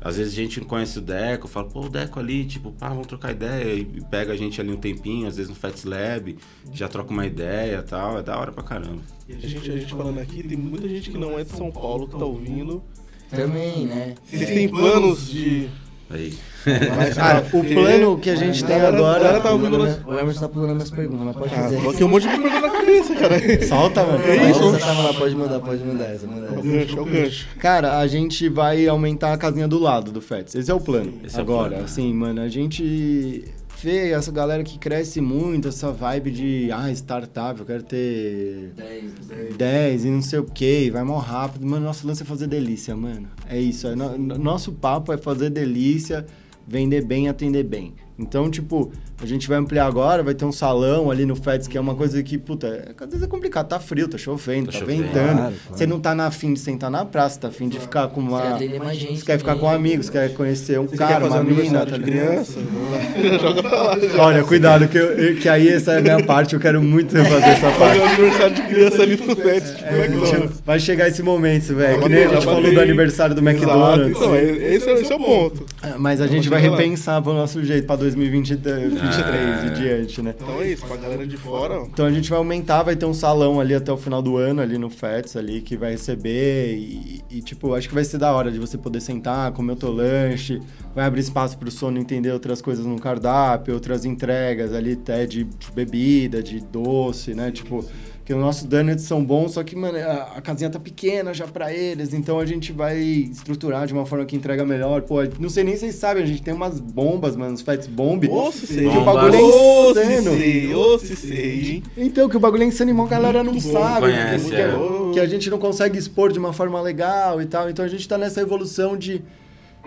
Às vezes a gente não conhece o Deco, eu falo, pô, o Deco ali, tipo, pá, vamos trocar ideia. E pega a gente ali um tempinho, às vezes no Fats Lab, já troca uma ideia e tal. É da hora pra caramba. E a gente, a gente falando aqui, tem muita gente que não é de São Paulo que tá ouvindo. Também, né? Vocês têm planos de. Aí. Cara, o plano que a gente tem galera- agora. tá ouvindo Pulando- O Emerson tá pulando minhas perguntas, mas pode Ah, fazer. coloquei um monte de pergunta na cabeça, cara. Solta, mano. É isso. Lá, pode mandar, pode mandar essa, manda É o essa. gancho, é o gancho. Cara, a gente vai aumentar a casinha do lado do Fets. Esse é o plano. Esse é o Agora, plano. assim, mano, a gente essa galera que cresce muito, essa vibe de, ah, startup, eu quero ter 10, 10. 10 e não sei o que, vai mó rápido. Mano, nosso lance é fazer delícia, mano. É isso. é no- nosso papo é fazer delícia, vender bem, atender bem. Então, tipo, a gente vai ampliar agora, vai ter um salão ali no FETS, que é uma coisa que, puta, é- às vezes é complicado, tá frio, tá chovendo, Tá tá, chovendo. ventando. Claro, claro. Você não tá na afim de sentar na praça, tá afim de ficar com Você quer uma. atender mais gente. Você quer ficar com também. amigos, quer conhecer um Você cara, quer fazer uma mina, aniversário tá criança? Joga pra lá. Olha, cuidado, que, eu- que aí essa é a minha parte, eu quero muito fazer essa Fazer parte. um aniversário de criança ali no Pet, tipo, É, McDonald's. vai chegar esse momento, velho. Já Que nem a gente falou do aniversário do Exato. McDonald's. Então, é- esse, é, esse é o ponto. Mas a gente vai repensar pro nosso jeito pra 2023 Ah. e diante, né? Então é isso, pra galera de fora. Então a gente vai aumentar, vai ter um salão ali até o final do ano, ali no FETS, ali, que vai receber e, e, tipo, acho que vai ser da hora de você poder sentar, comer o teu lanche, vai abrir espaço pro sono entender outras coisas no cardápio, outras entregas ali até de, de bebida, de doce, né? Tipo, que os nossos donuts são bons, só que, mano, a, a casinha tá pequena já pra eles, então a gente vai estruturar de uma forma que entrega melhor. Pô, não sei nem se vocês sabem, a gente tem umas bombas, mano, os Fats Bomb. Sei. Que o bagulho é insano. sei, se sei, hein? Então, que o bagulho é insano, irmão, a galera não Muito bom, sabe. conhece, que, é. que a gente não consegue expor de uma forma legal e tal. Então a gente tá nessa evolução de.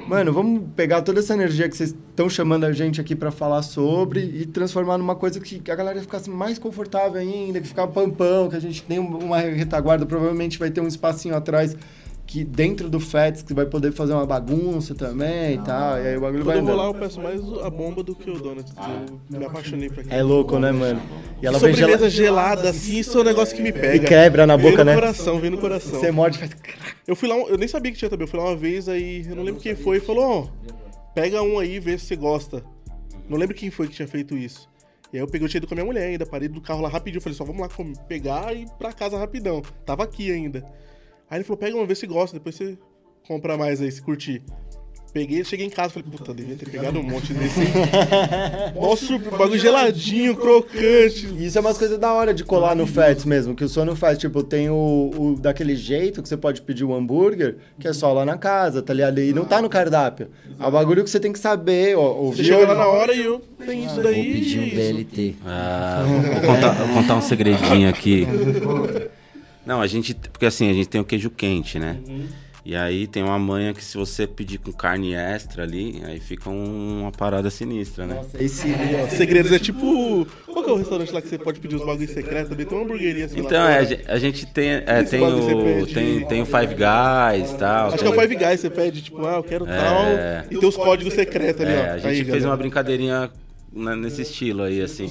Mano, vamos pegar toda essa energia que vocês estão chamando a gente aqui pra falar sobre e transformar numa coisa que a galera ficasse mais confortável ainda, que ficar pampão, que a gente tem um- uma retaguarda, provavelmente vai ter um espacinho atrás que dentro do FETS que vai poder fazer uma bagunça também e tal. E aí o bagulho Quando vai eu vou lá, eu peço mais a bomba do que o donut. Eu me apaixonei por aquilo. É louco, né, mano? E ela E vem sobremesa gela... gelada, assim, isso é um negócio que me e pega. quebra na Vem boca, no né? coração, vem no coração. Você morde e faz. Eu fui lá, eu nem sabia que tinha também. Eu fui lá uma vez, aí eu não lembro quem foi, e falou: Ó, pega um aí e vê se você gosta. Não lembro quem foi que tinha feito isso. E aí eu peguei, tinha ido com a minha mulher ainda, parei do carro lá rapidinho. Falei: só vamos lá pegar e ir pra casa rapidão. Tava aqui ainda. Aí ele falou: pega um, vê se gosta, depois você compra mais aí, se curtir. Peguei, cheguei em casa, falei, puta, devia ter pegado um monte desse. Nossa, bagulho geladinho, crocante. Isso é umas coisas da hora de colar no Fats mesmo, que o Sono faz, tipo, tem o, o daquele jeito que você pode pedir o hambúrguer, que é só lá na casa, tá ligado? E não tá no cardápio. É um bagulho que você tem que saber, ó, Você ouvir. chega lá na hora e eu tenho isso Vou daí. pedir um. BLT. Ah, vou, contar, vou contar um segredinho aqui. Não, a gente. Porque assim, a gente tem o queijo quente, né? E aí tem uma manha que se você pedir com carne extra ali, aí fica um- uma parada sinistra, né? Nossa, esse Ó, Segredos é tipo. Qual que é o restaurante lá que você pode pedir os bagulhos secretos? Também tem uma hamburgueria assim Então, lá. é, a gente tem, é, tem, o, pede. tem, tem o Five Guys e tal. Acho que tem- é o Five Guys, você pede, tipo, ah, eu quero tal. E tem os códigos secretos ali, É, ó. a gente Aí, fez galera. uma brincadeirinha né, nesse estilo aí, assim.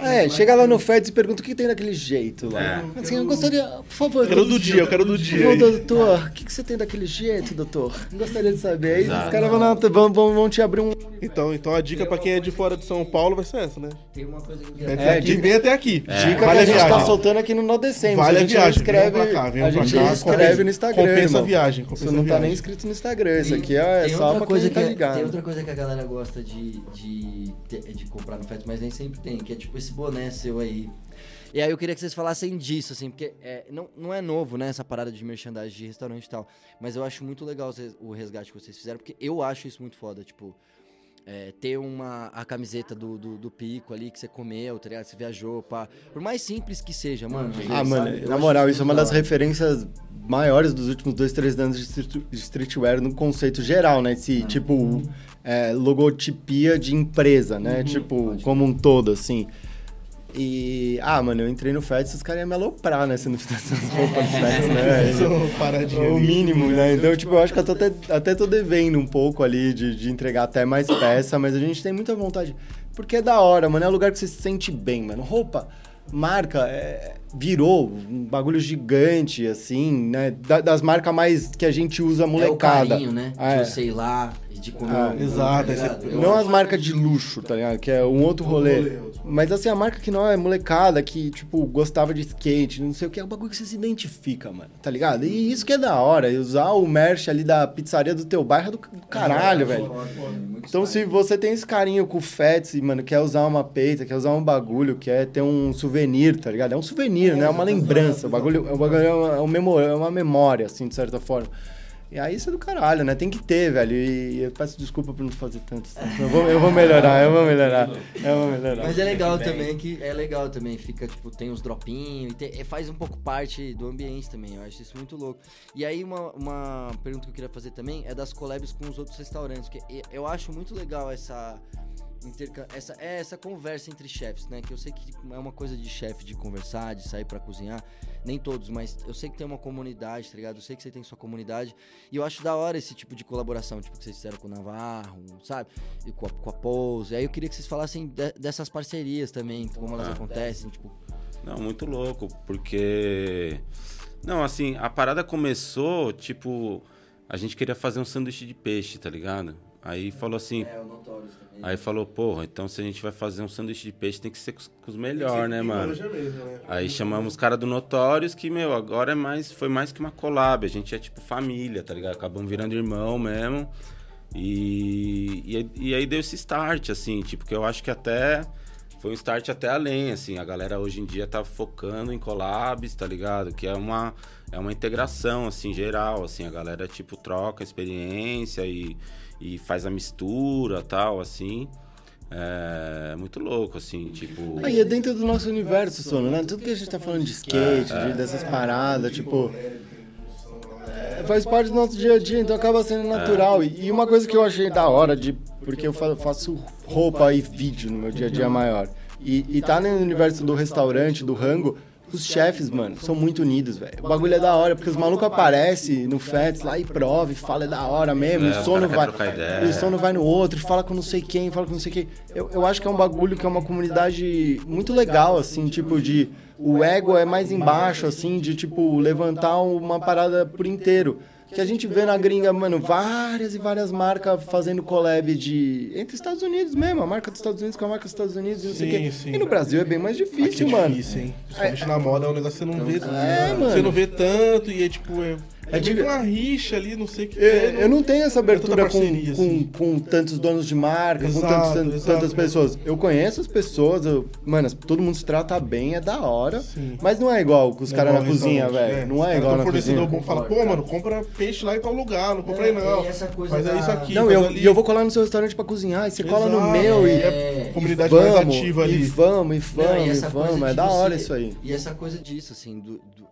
É, chega lá no FEDS e pergunta o que tem daquele jeito lá. É. Assim, eu gostaria, por favor. Eu quero do dia, eu quero do Por dia. doutor, o que, que você tem daquele jeito, doutor? Gostaria de saber. Aí os caras vão, lá, vão, vão, vão te abrir um. Então, então a dica pra quem é de fora de São Paulo vai ser essa, né? Tem uma coisa que É, aqui, dica- vem até aqui. Dica Vale que a a gente tá viagem. soltando aqui no Nodecem. Vale a a gente viagem. escreve, Vem pra cá, vem a pra gente cá, escreve no Instagram. compensa a viagem, compensa Você não tá nem inscrito no Instagram. Isso aqui é tem só outra pra coisa quem tá que, ligado. Tem outra coisa que a galera gosta de, de, comprar no FET, mas nem sempre tem, que é tipo esse boné seu aí. E aí eu queria que vocês falassem disso, assim, porque é, não, não é novo, né, essa parada de merchandising de restaurante e tal. Mas eu acho muito legal o resgate que vocês fizeram, porque eu acho isso muito foda, tipo... é, ter uma a camiseta do, do, do pico ali que você comeu, tá ligado? Você viajou, pá. Por mais simples que seja, mano. Ah, sabe? mano, Eu na moral, isso é uma da das hora. referências maiores dos últimos dois, três anos de street- de streetwear no conceito geral, né? Esse, tipo, é, logotipia de empresa, né? Tipo, como um todo, assim. E, ah, mano, eu entrei no Feds, os caras iam me aloprar, né? Se não fizesse essas roupas no Feds, né? Paradinha o mínimo, né? Então, tipo, eu acho que eu tô até, até tô devendo um pouco ali de, de entregar até mais peça, mas a gente tem muita vontade. Porque é da hora, mano. É um lugar que você se sente bem, mano. Roupa, marca, é, virou um bagulho gigante, assim, né? Da- das marcas mais que a gente usa É o molecada. carinho, né? Ah, é. Sei lá, e de comer. Ah, um- exato, tá Não as marcas de luxo, tá ligado? Que é um outro rolê. Mas assim, a marca que não é molecada, que, tipo, gostava de skate, não sei o que, é um bagulho que você se identifica, mano, tá ligado? E isso que é da hora, e usar o merch ali da pizzaria do teu bairro é do do caralho, velho. Então, se você tem esse carinho com o Fats, e, mano, quer usar uma peita, quer usar um bagulho, quer ter um souvenir, tá ligado? É um souvenir, né? É uma lembrança. O bagulho, o bagulho é, uma, é, é uma memória, assim, de certa forma. E aí isso é do caralho, né? Tem que ter, velho. E eu peço desculpa por não fazer tanto. Eu vou, eu vou melhorar, eu vou melhorar. Eu vou melhorar. Mas é legal também que é legal também, fica tipo, tem uns dropinhos tem- faz um pouco parte do ambiente também. Eu acho isso muito louco. E aí uma, uma pergunta que eu queria fazer também é das collabs com os outros restaurantes, que eu acho muito legal essa interca- essa é essa conversa entre chefs, né? Que eu sei que é uma coisa de chefe de conversar, de sair pra cozinhar, nem todos, mas eu sei que tem uma comunidade, tá ligado? Eu sei que você tem sua comunidade e eu acho da hora esse tipo de colaboração, tipo que vocês fizeram com o Navarro, sabe? E com a, com a Pose. Aí eu queria que vocês falassem de- dessas parcerias também, como elas Ah. acontecem, tipo. Não, muito louco, porque. Não, assim, a parada começou, tipo, a gente queria fazer um sanduíche de peixe, tá ligado? Aí falou assim. É, o Notorious também. Aí falou, porra, então se a gente vai fazer um sanduíche de peixe, tem que ser com os, com os melhores, né, mano? Mesmo, né? Aí chamamos os caras do Notórios, que, meu, agora é mais, foi mais que uma collab. A gente é tipo família, tá ligado? Acabamos virando irmão mesmo. E, e, e aí deu esse start, assim, tipo, que eu acho que até foi um start até além, assim. A galera hoje em dia tá focando em collabs, tá ligado? Que é uma, é uma integração, assim, geral, assim. A galera, tipo, troca experiência e, e faz a mistura tal, assim. É muito louco, assim, tipo... Aí é dentro do nosso universo, Sono, né? Tudo que a gente tá falando de skate, de- dessas paradas, tipo. é, faz parte do nosso dia a dia, então acaba sendo natural. E, e uma coisa que eu achei da hora, de, porque eu fa- faço roupa e vídeo no meu dia a dia maior. E, e tá no universo do restaurante, do rango, os chefes, mano, são muito unidos, velho. O bagulho é da hora, porque os malucos aparecem no Fets lá e prova e fala, é da hora mesmo. É, o sono vai. o sono vai no outro, fala com não sei quem, fala com não sei quem. Eu, eu acho que é um bagulho que é uma comunidade muito legal, assim, tipo de. O ego é mais embaixo, assim, de tipo, levantar uma parada por inteiro. Que a gente vê na gringa, mano, várias e várias marcas fazendo collab de. Entre Estados Unidos mesmo, a marca dos Estados Unidos com a marca dos Estados Unidos e não sei o Sim, quê. sim. E no Brasil é bem mais Aqui difícil, é mano. difícil, hein? Principalmente na moda é um negócio que você não vê. É, mano. Você não vê tanto e é tipo. É, É é de- tipo uma rixa ali, não sei o que. Eu, eu não tenho essa abertura com, parceria, com, assim. com tantos donos de marca, com Exato, tantos, exato. tantas pessoas. Eu conheço as pessoas, eu, mano, todo mundo se trata bem, é da hora. Sim. Mas não é igual com os Não caras é na cozinha, velho. é. Não é igual na fornecedor cozinha. bom fala, pô, mano, compra peixe lá em tal lugar, não compra aí não. É, e essa coisa Faz da- isso aqui. Não, eu, ali. e eu vou colar no seu restaurante pra cozinhar, e você cola no meu e. é, e comunidade mais vamos, ativa E ali. vamos, e Não, vamos, e e essa coisa vamos. É da hora isso aí. E essa coisa disso, assim,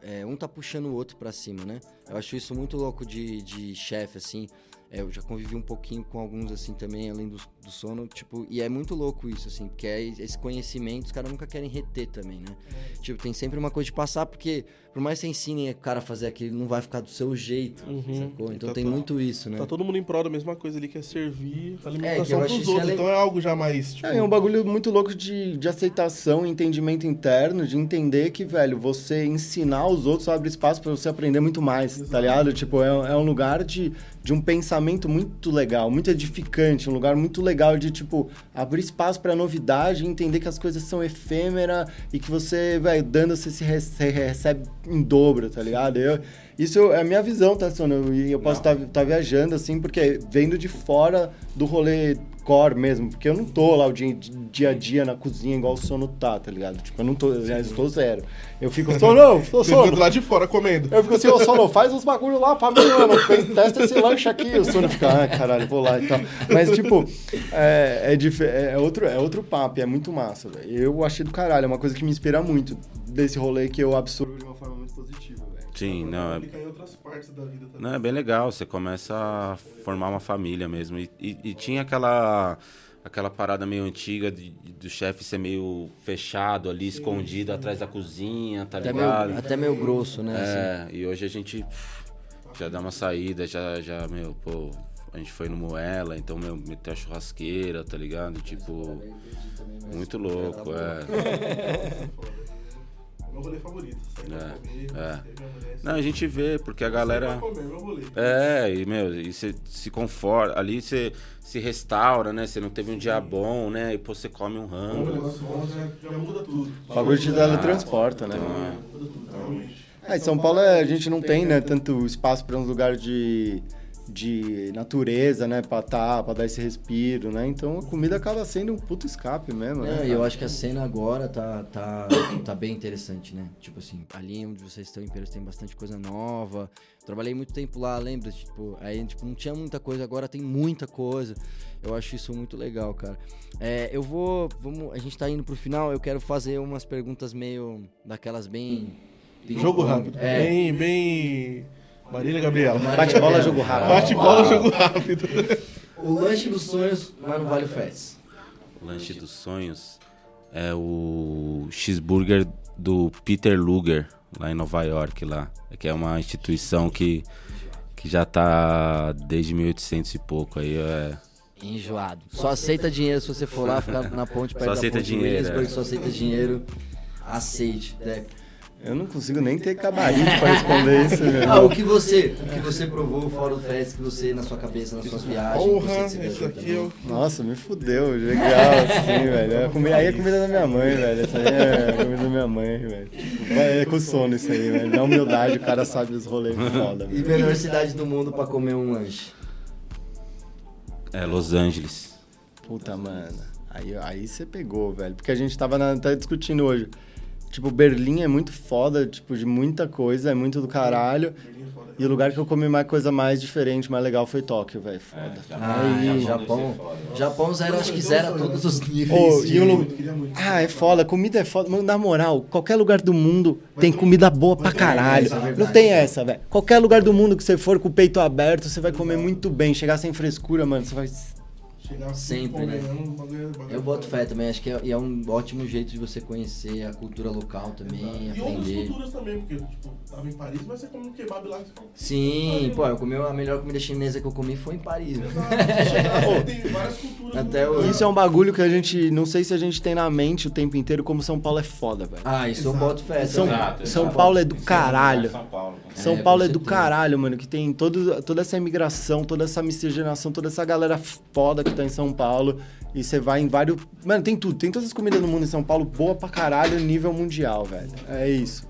é, um tá puxando o outro pra cima, né? Eu acho isso muito louco de, de chefe, assim. É, eu já convivi um pouquinho com alguns, assim, também, além do, do sono, tipo, e é muito louco isso, assim, porque é esse conhecimento, os caras nunca querem reter também, né? Tipo, tem sempre uma coisa de passar, porque por mais que você ensine o cara a fazer aquilo, não vai ficar do seu jeito, sacou? Então Tá tem todo- muito isso, né? Tá todo mundo em prol da mesma coisa ali, que é servir a É, alimentação pros isso outros. é le- Então é algo já mais, tipo... É, é um bagulho muito louco de, de aceitação, entendimento interno, de entender que, velho, você ensinar os outros abre espaço pra você aprender muito mais, tá ligado? Tipo, é, é um lugar de, de um pensamento muito legal, muito edificante, um lugar muito legal de, tipo, abrir espaço pra novidade, entender que as coisas são efêmeras e que você, velho, dando, você se re- você recebe em dobro, tá ligado? Eu, isso é a minha visão, tá, Sono? E eu posso estar viajando, assim, porque vendo de fora do rolê core mesmo, porque eu não tô lá o dia, dia a dia na cozinha igual o Sono tá, tá ligado? Tipo, eu não tô, eu tô zero. Eu fico, Sono, ô, Você fica do Sono, lado de fora comendo. eu fico assim, ô Sono, faz uns bagulho lá pra mim, mano. Testa esse lanche aqui. O Sono fica, ah, caralho, vou lá e tal. Mas, tipo, é, é, dif- é, outro, é outro papo, é muito massa, velho. Eu achei do caralho, é uma coisa que me inspira muito desse rolê que eu absorvo Sim, não, é, em outras partes da vida também. não, é bem legal. Você começa a formar uma família mesmo. E, e- e tinha aquela aquela parada meio antiga de- do chefe ser meio fechado ali, escondido atrás da cozinha, tá Até ligado? meio, até meio grosso, né? assim. É, e hoje a gente pff, já dá uma saída, já, já, meu, pô, a gente foi no Moela, então, meu, meteu a churrasqueira, tá ligado? Tipo, muito louco, é. É meu rolê favorito. Sair pra É, comer, é. mulher, Não, a gente vê, porque a galera. Sair pra comer, meu rolê. É, e, meu, e você se conforta, ali você se restaura, né? Você não teve um dia bom, né? E pô, você come um rango. negócio bom já, já muda tudo. O bagulho te teletransporta, né? Muda tudo, realmente. É, em São Paulo é, a gente não tem, né, tanto espaço para uns lugares de, de natureza, né, pra tá, pra dar esse respiro, né? Então a comida acaba sendo um puto escape mesmo, né? E cara? eu acho que a cena agora tá, tá, tá bem interessante, né? Tipo assim, ali onde vocês estão em Pereiras tem bastante coisa nova. Trabalhei muito tempo lá, lembra? Tipo, aí tipo, não tinha muita coisa, agora tem muita coisa. Eu acho isso muito legal, cara. É, eu vou. Vamos, a gente tá indo pro final, eu quero fazer umas perguntas meio daquelas bem. Jogo rápido. É. Bem, bem... Marília Gabriela. Bate-bola, jogo rápido. Bate bola, jogo rápido. O lanche dos sonhos, mas não vale o Fats. O lanche dos sonhos é o cheeseburger do Peter Luger, lá em Nova York, lá. Que é uma instituição que, que já tá desde 1800 e pouco. Aí é. Enjoado. Só aceita dinheiro se você for lá, ficar na ponte perto Só da aceita ponte de dinheiro, Williamsburg, é. só aceita dinheiro. Aceite. né? Eu não consigo nem ter gabarito pra responder isso. Ah, o que você, o que você provou fora do Fest, que você na sua cabeça, nas suas viagens, Porra, viajou aqui é o... Nossa, me fudeu, legal, assim, velho. A comi- Aí é comida da minha mãe, velho. Essa aí é comida da minha mãe, velho. Tipo, é com sono isso aí, velho. Na humildade, o cara sabe os rolês foda, E velho. melhor cidade do mundo pra comer um lanche. É Los Angeles. Puta, mano. Aí, aí você pegou, velho. Porque a gente tava na, tá discutindo hoje. Tipo, Berlim é muito foda, tipo, de muita coisa, é muito do caralho. E o lugar que eu comi mais coisa mais diferente, mais legal foi Tóquio, velho. Foda. Ah, Aí- Japão. Japão zero, acho que zera todos os níveis. De- e o Ah, é foda, comida é foda. Mano, na moral, qualquer lugar do mundo tem comida boa pra caralho. Não tem essa, velho. Qualquer lugar do mundo que você for com o peito aberto, você vai comer muito bem. Chegar sem frescura, mano, você vai. Chegar Sempre, né? bagulho- bagulho Eu boto fé também, acho que é, e é um ótimo jeito de você conhecer a cultura local também, E outras aprender. culturas também, porque, tipo, tava em Paris, mas você come um kebab lá que você. Sim, pô, eu comi a melhor comida chinesa que eu comi foi em Paris. né? Exato, tem várias culturas. Até o-. Isso é um bagulho que a gente. Não sei se a gente tem na mente o tempo inteiro, como São Paulo é foda, velho. Ah, isso eu boto fé. São. Exato, São exato. Paulo é do caralho. São Paulo. São É, Paulo com é do certeza. caralho, mano, que tem todo, toda essa imigração, toda essa miscigenação, toda essa galera foda que tá em São Paulo. E você vai em vários. Mano, tem tudo. Tem todas as comidas no mundo em São Paulo, boa pra caralho, nível mundial, velho. É isso.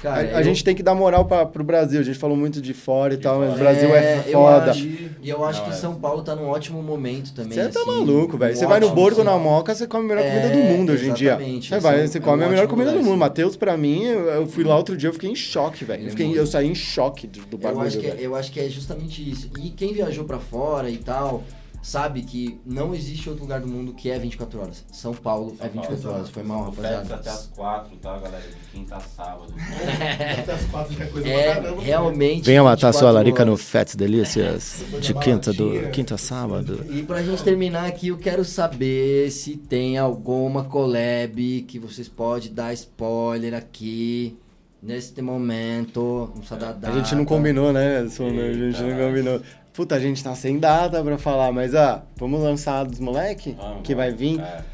Cara, a, a eu- gente tem que dar moral pra, pro Brasil. A gente falou muito de fora e tal, mas o Brasil é, eu foda. acho- E eu acho que São Paulo tá num ótimo momento também. Você tá assim, maluco, velho. um Você vai no Borgo, assim. na Moca, você come a melhor comida do É, mundo hoje em dia. exatamente. Você vai, é um- você é um come a melhor comida do lugar, mundo. sim. Matheus, pra mim, eu, eu fui lá outro dia, eu fiquei em choque, velho. Eu, é fiquei- eu saí em choque do, do Eu bagulho. acho, que, é- eu acho que é justamente isso. E quem viajou pra fora e tal, sabe que não existe outro lugar do mundo que é 24 horas. São Paulo é 24 horas. Foi mal, rapaziada. até as 4, tá, galera? De quinta a sábado. Até as quatro já é coisa É caramba. realmente. Venha matar 24 sua larica no horas. Fats Delícias de quinta, do, quinta a sábado. E pra gente terminar aqui, eu quero saber se tem alguma collab que vocês podem dar spoiler aqui. Neste momento, não precisa dar data. A gente não combinou, né, Sono? A gente não combinou. Puta, a gente tá sem data pra falar, mas ah, vamos lançar dos moleque Vamos, que vai vir. É.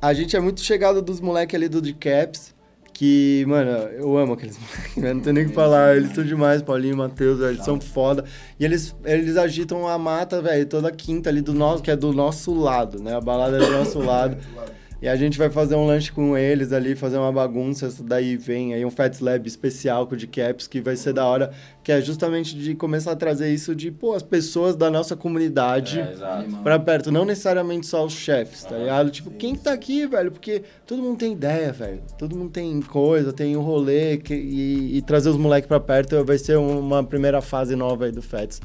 A gente é muito chegado dos moleque ali do The Caps, que, mano, eu amo aqueles moleques, né? não tem nem o que falar. Eles são demais, Paulinho e Matheus, eles são foda. E eles, eles agitam a mata, velho, toda quinta ali do nosso, que é do nosso lado, né? A balada é do nosso lado. E a gente vai fazer um lanche com eles ali, fazer uma bagunça. Daí vem aí um Fats Lab especial com o de Caps, que vai ser da hora, que é justamente de começar a trazer isso de, pô, as pessoas da nossa comunidade É, pra perto, não necessariamente só os chefes, tá ligado? Tipo, quem tá aqui, velho? Porque todo mundo tem ideia, velho. Todo mundo tem coisa, tem um rolê que- e, e trazer os moleques pra perto vai ser uma primeira fase nova aí do Fats,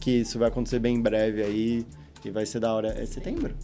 que isso vai acontecer bem em breve aí e vai ser da hora. É setembro?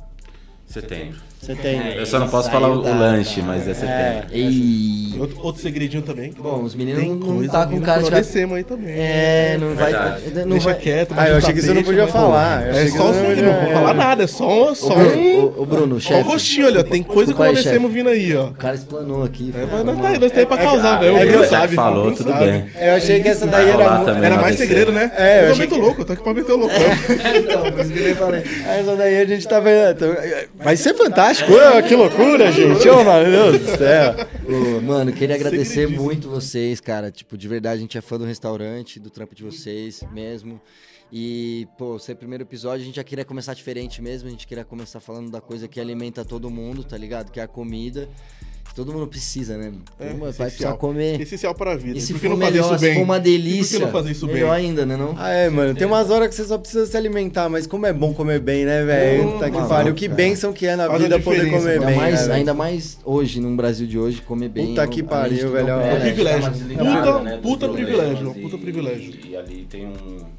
Setembro. Setembro. Eu só não posso Saiu falar o, o da- lanche, mas é É. setembro. Ei. Outro, outro segredinho também. Bom, os meninos Tem não, não coisa tá com vindo cara que de... nós descemos aí também. É, não vai... Verdade. Não Deixa vai... quieto. Ah, eu achei que você não podia falar. Eu É achei que só você o não não vou falar nada, é só, só Ô, um... ô, ô, Bruno, Só o chefe. rostinho, olha, tem coisa que nós descemos vindo aí, ó. O cara explanou aqui. É, mas nós tá aí, nós tá aí pra causar, velho. é eu- sabe? falou, tudo sabe? bem. Eu achei que essa daí Vai era. rolar mu- também. Era vai mais segredo, né? É, eu eu tô achei muito louco, eu tô aqui pra meter o louco. então, por isso que eu nem falei. Essa daí a gente tá vendo. Vai ser fantástico. Ué, que loucura, gente. Ô, meu Deus do céu. Ô, mano, queria agradecer muito vocês, cara. Tipo, de verdade, a gente é fã do restaurante, do trampo de vocês mesmo. E, pô, ser primeiro episódio, a gente já queria começar diferente mesmo. A gente queria começar falando da coisa que alimenta todo mundo, tá ligado? Que é a comida. Todo mundo precisa, né? É, Todo mundo vai essencial. precisar comer. Essencial para a vida. E se Por que for não fazer melhor, isso se bem? for uma E por que delícia, não fazer isso bem? melhor ainda, né não? Ah, é, mano. Tem umas horas que você só precisa se alimentar, mas como é bom comer bem, né, velho? Hum, Tá que pariu. Que bênção que é na Faz a vida poder diferença, comer Ainda, bem. mais, né, velho? ainda mais hoje, no Brasil de hoje, comer bem. Puta que a pariu, velho, é. É um perde. privilégio. Desligado, Puta, né, puta privilégio, puta privilégio. E ali tem um.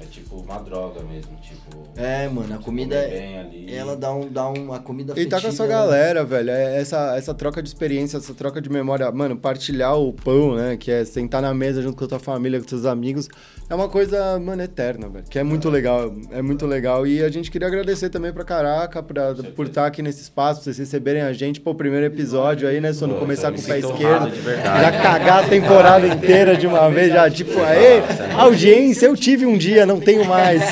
É tipo uma droga mesmo, tipo. É, mano, a comida, comer bem ali. ela dá um, dá um, a comida E tá com a sua fetida, né? galera, velho. É Essa, essa troca de experiência, essa troca de memória. Mano, partilhar o pão, né? Que é sentar na mesa junto com a tua família, com seus amigos. É uma coisa, mano, eterna, velho. Que é muito legal. É muito legal. E a gente queria agradecer também pra caraca, pra, por estar aqui nesse espaço, vocês receberem a gente. Pô, primeiro episódio aí, né? Pô, começar com o pé esquerdo. Já cagar a temporada inteira de uma vez, já, tipo, aí, audiência, eu tive um dia, não tenho mais.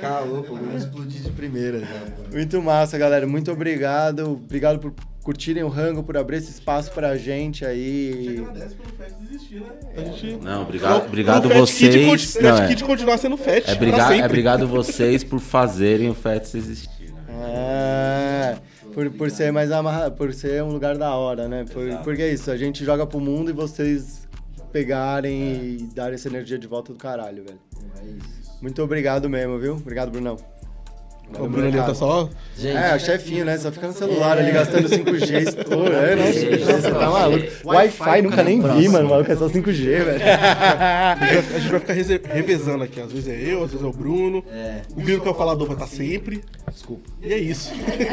Calou, pô, vamos explodir de primeira já. mano. Muito massa, galera. Muito obrigado. Obrigado por curtirem o rango, por abrir esse espaço pra gente aí. Agradece pelo FET existir, né? A gente... Não, obrigado, obrigado Kid vocês. conti- Não, é, Kid continuar sendo Fat. é, sempre. é obrigado vocês por fazerem o Fets existir. Né? Ah, por, por ser mais amarrado, por ser um lugar da hora, né? Por, porque é isso, a gente joga pro mundo e vocês pegarem e darem essa energia de volta do caralho, velho. É isso. Muito obrigado mesmo, viu? Obrigado, Brunão. O Bruno ali tá só... Gente, É, o chefinho, né? Só fica no celular ali gastando 5G. estouro. É, você tá maluco. Wi-Fi nunca nem vi, mano. Maluco é só 5G, velho. A gente vai, a gente vai ficar revezando aqui. Às vezes é eu, às vezes é o Bruno. É. O Bruno que é o falador vai estar sempre. desculpa. E é isso.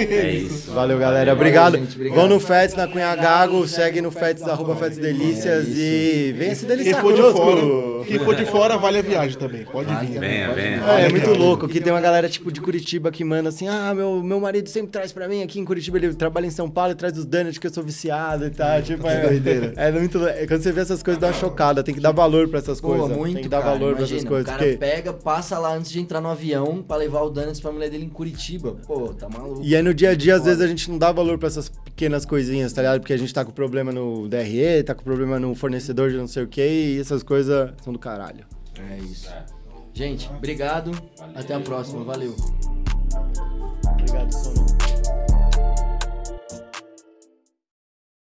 É isso. Valeu, galera. Obrigado. gente, obrigado. Vão no Fets, na Cunha Gago. Segue no Fets, arroba Fets Delícias. e venha se Quem deliciar for de fora, quem for de fora, vale a viagem também. Pode vir. Venha, venha. É, é muito louco que tem uma galera tipo de Curitiba que manda assim: ah, meu, meu marido sempre traz pra mim aqui em Curitiba, ele trabalha em São Paulo e traz os donuts que eu sou viciado e tal. Tipo, é, é muito louco. É, Quando você vê essas coisas, dá uma chocada. Tem que dar valor pra essas Pô, coisas. muito, tem que dar cara. valor pra Imagina, essas coisas. O cara porque- pega, passa lá antes de entrar no avião pra levar o Donuts pra mulher dele em Curitiba. Pô, tá maluco. E aí no dia a dia, às vezes, a gente não dá valor pra essas pequenas coisinhas, tá ligado? Porque a gente tá com problema no DRE, tá com problema no fornecedor de não sei o que, e essas coisas são do caralho. É isso. Gente, obrigado. Até a próxima. Valeu. Obrigado, Sonão.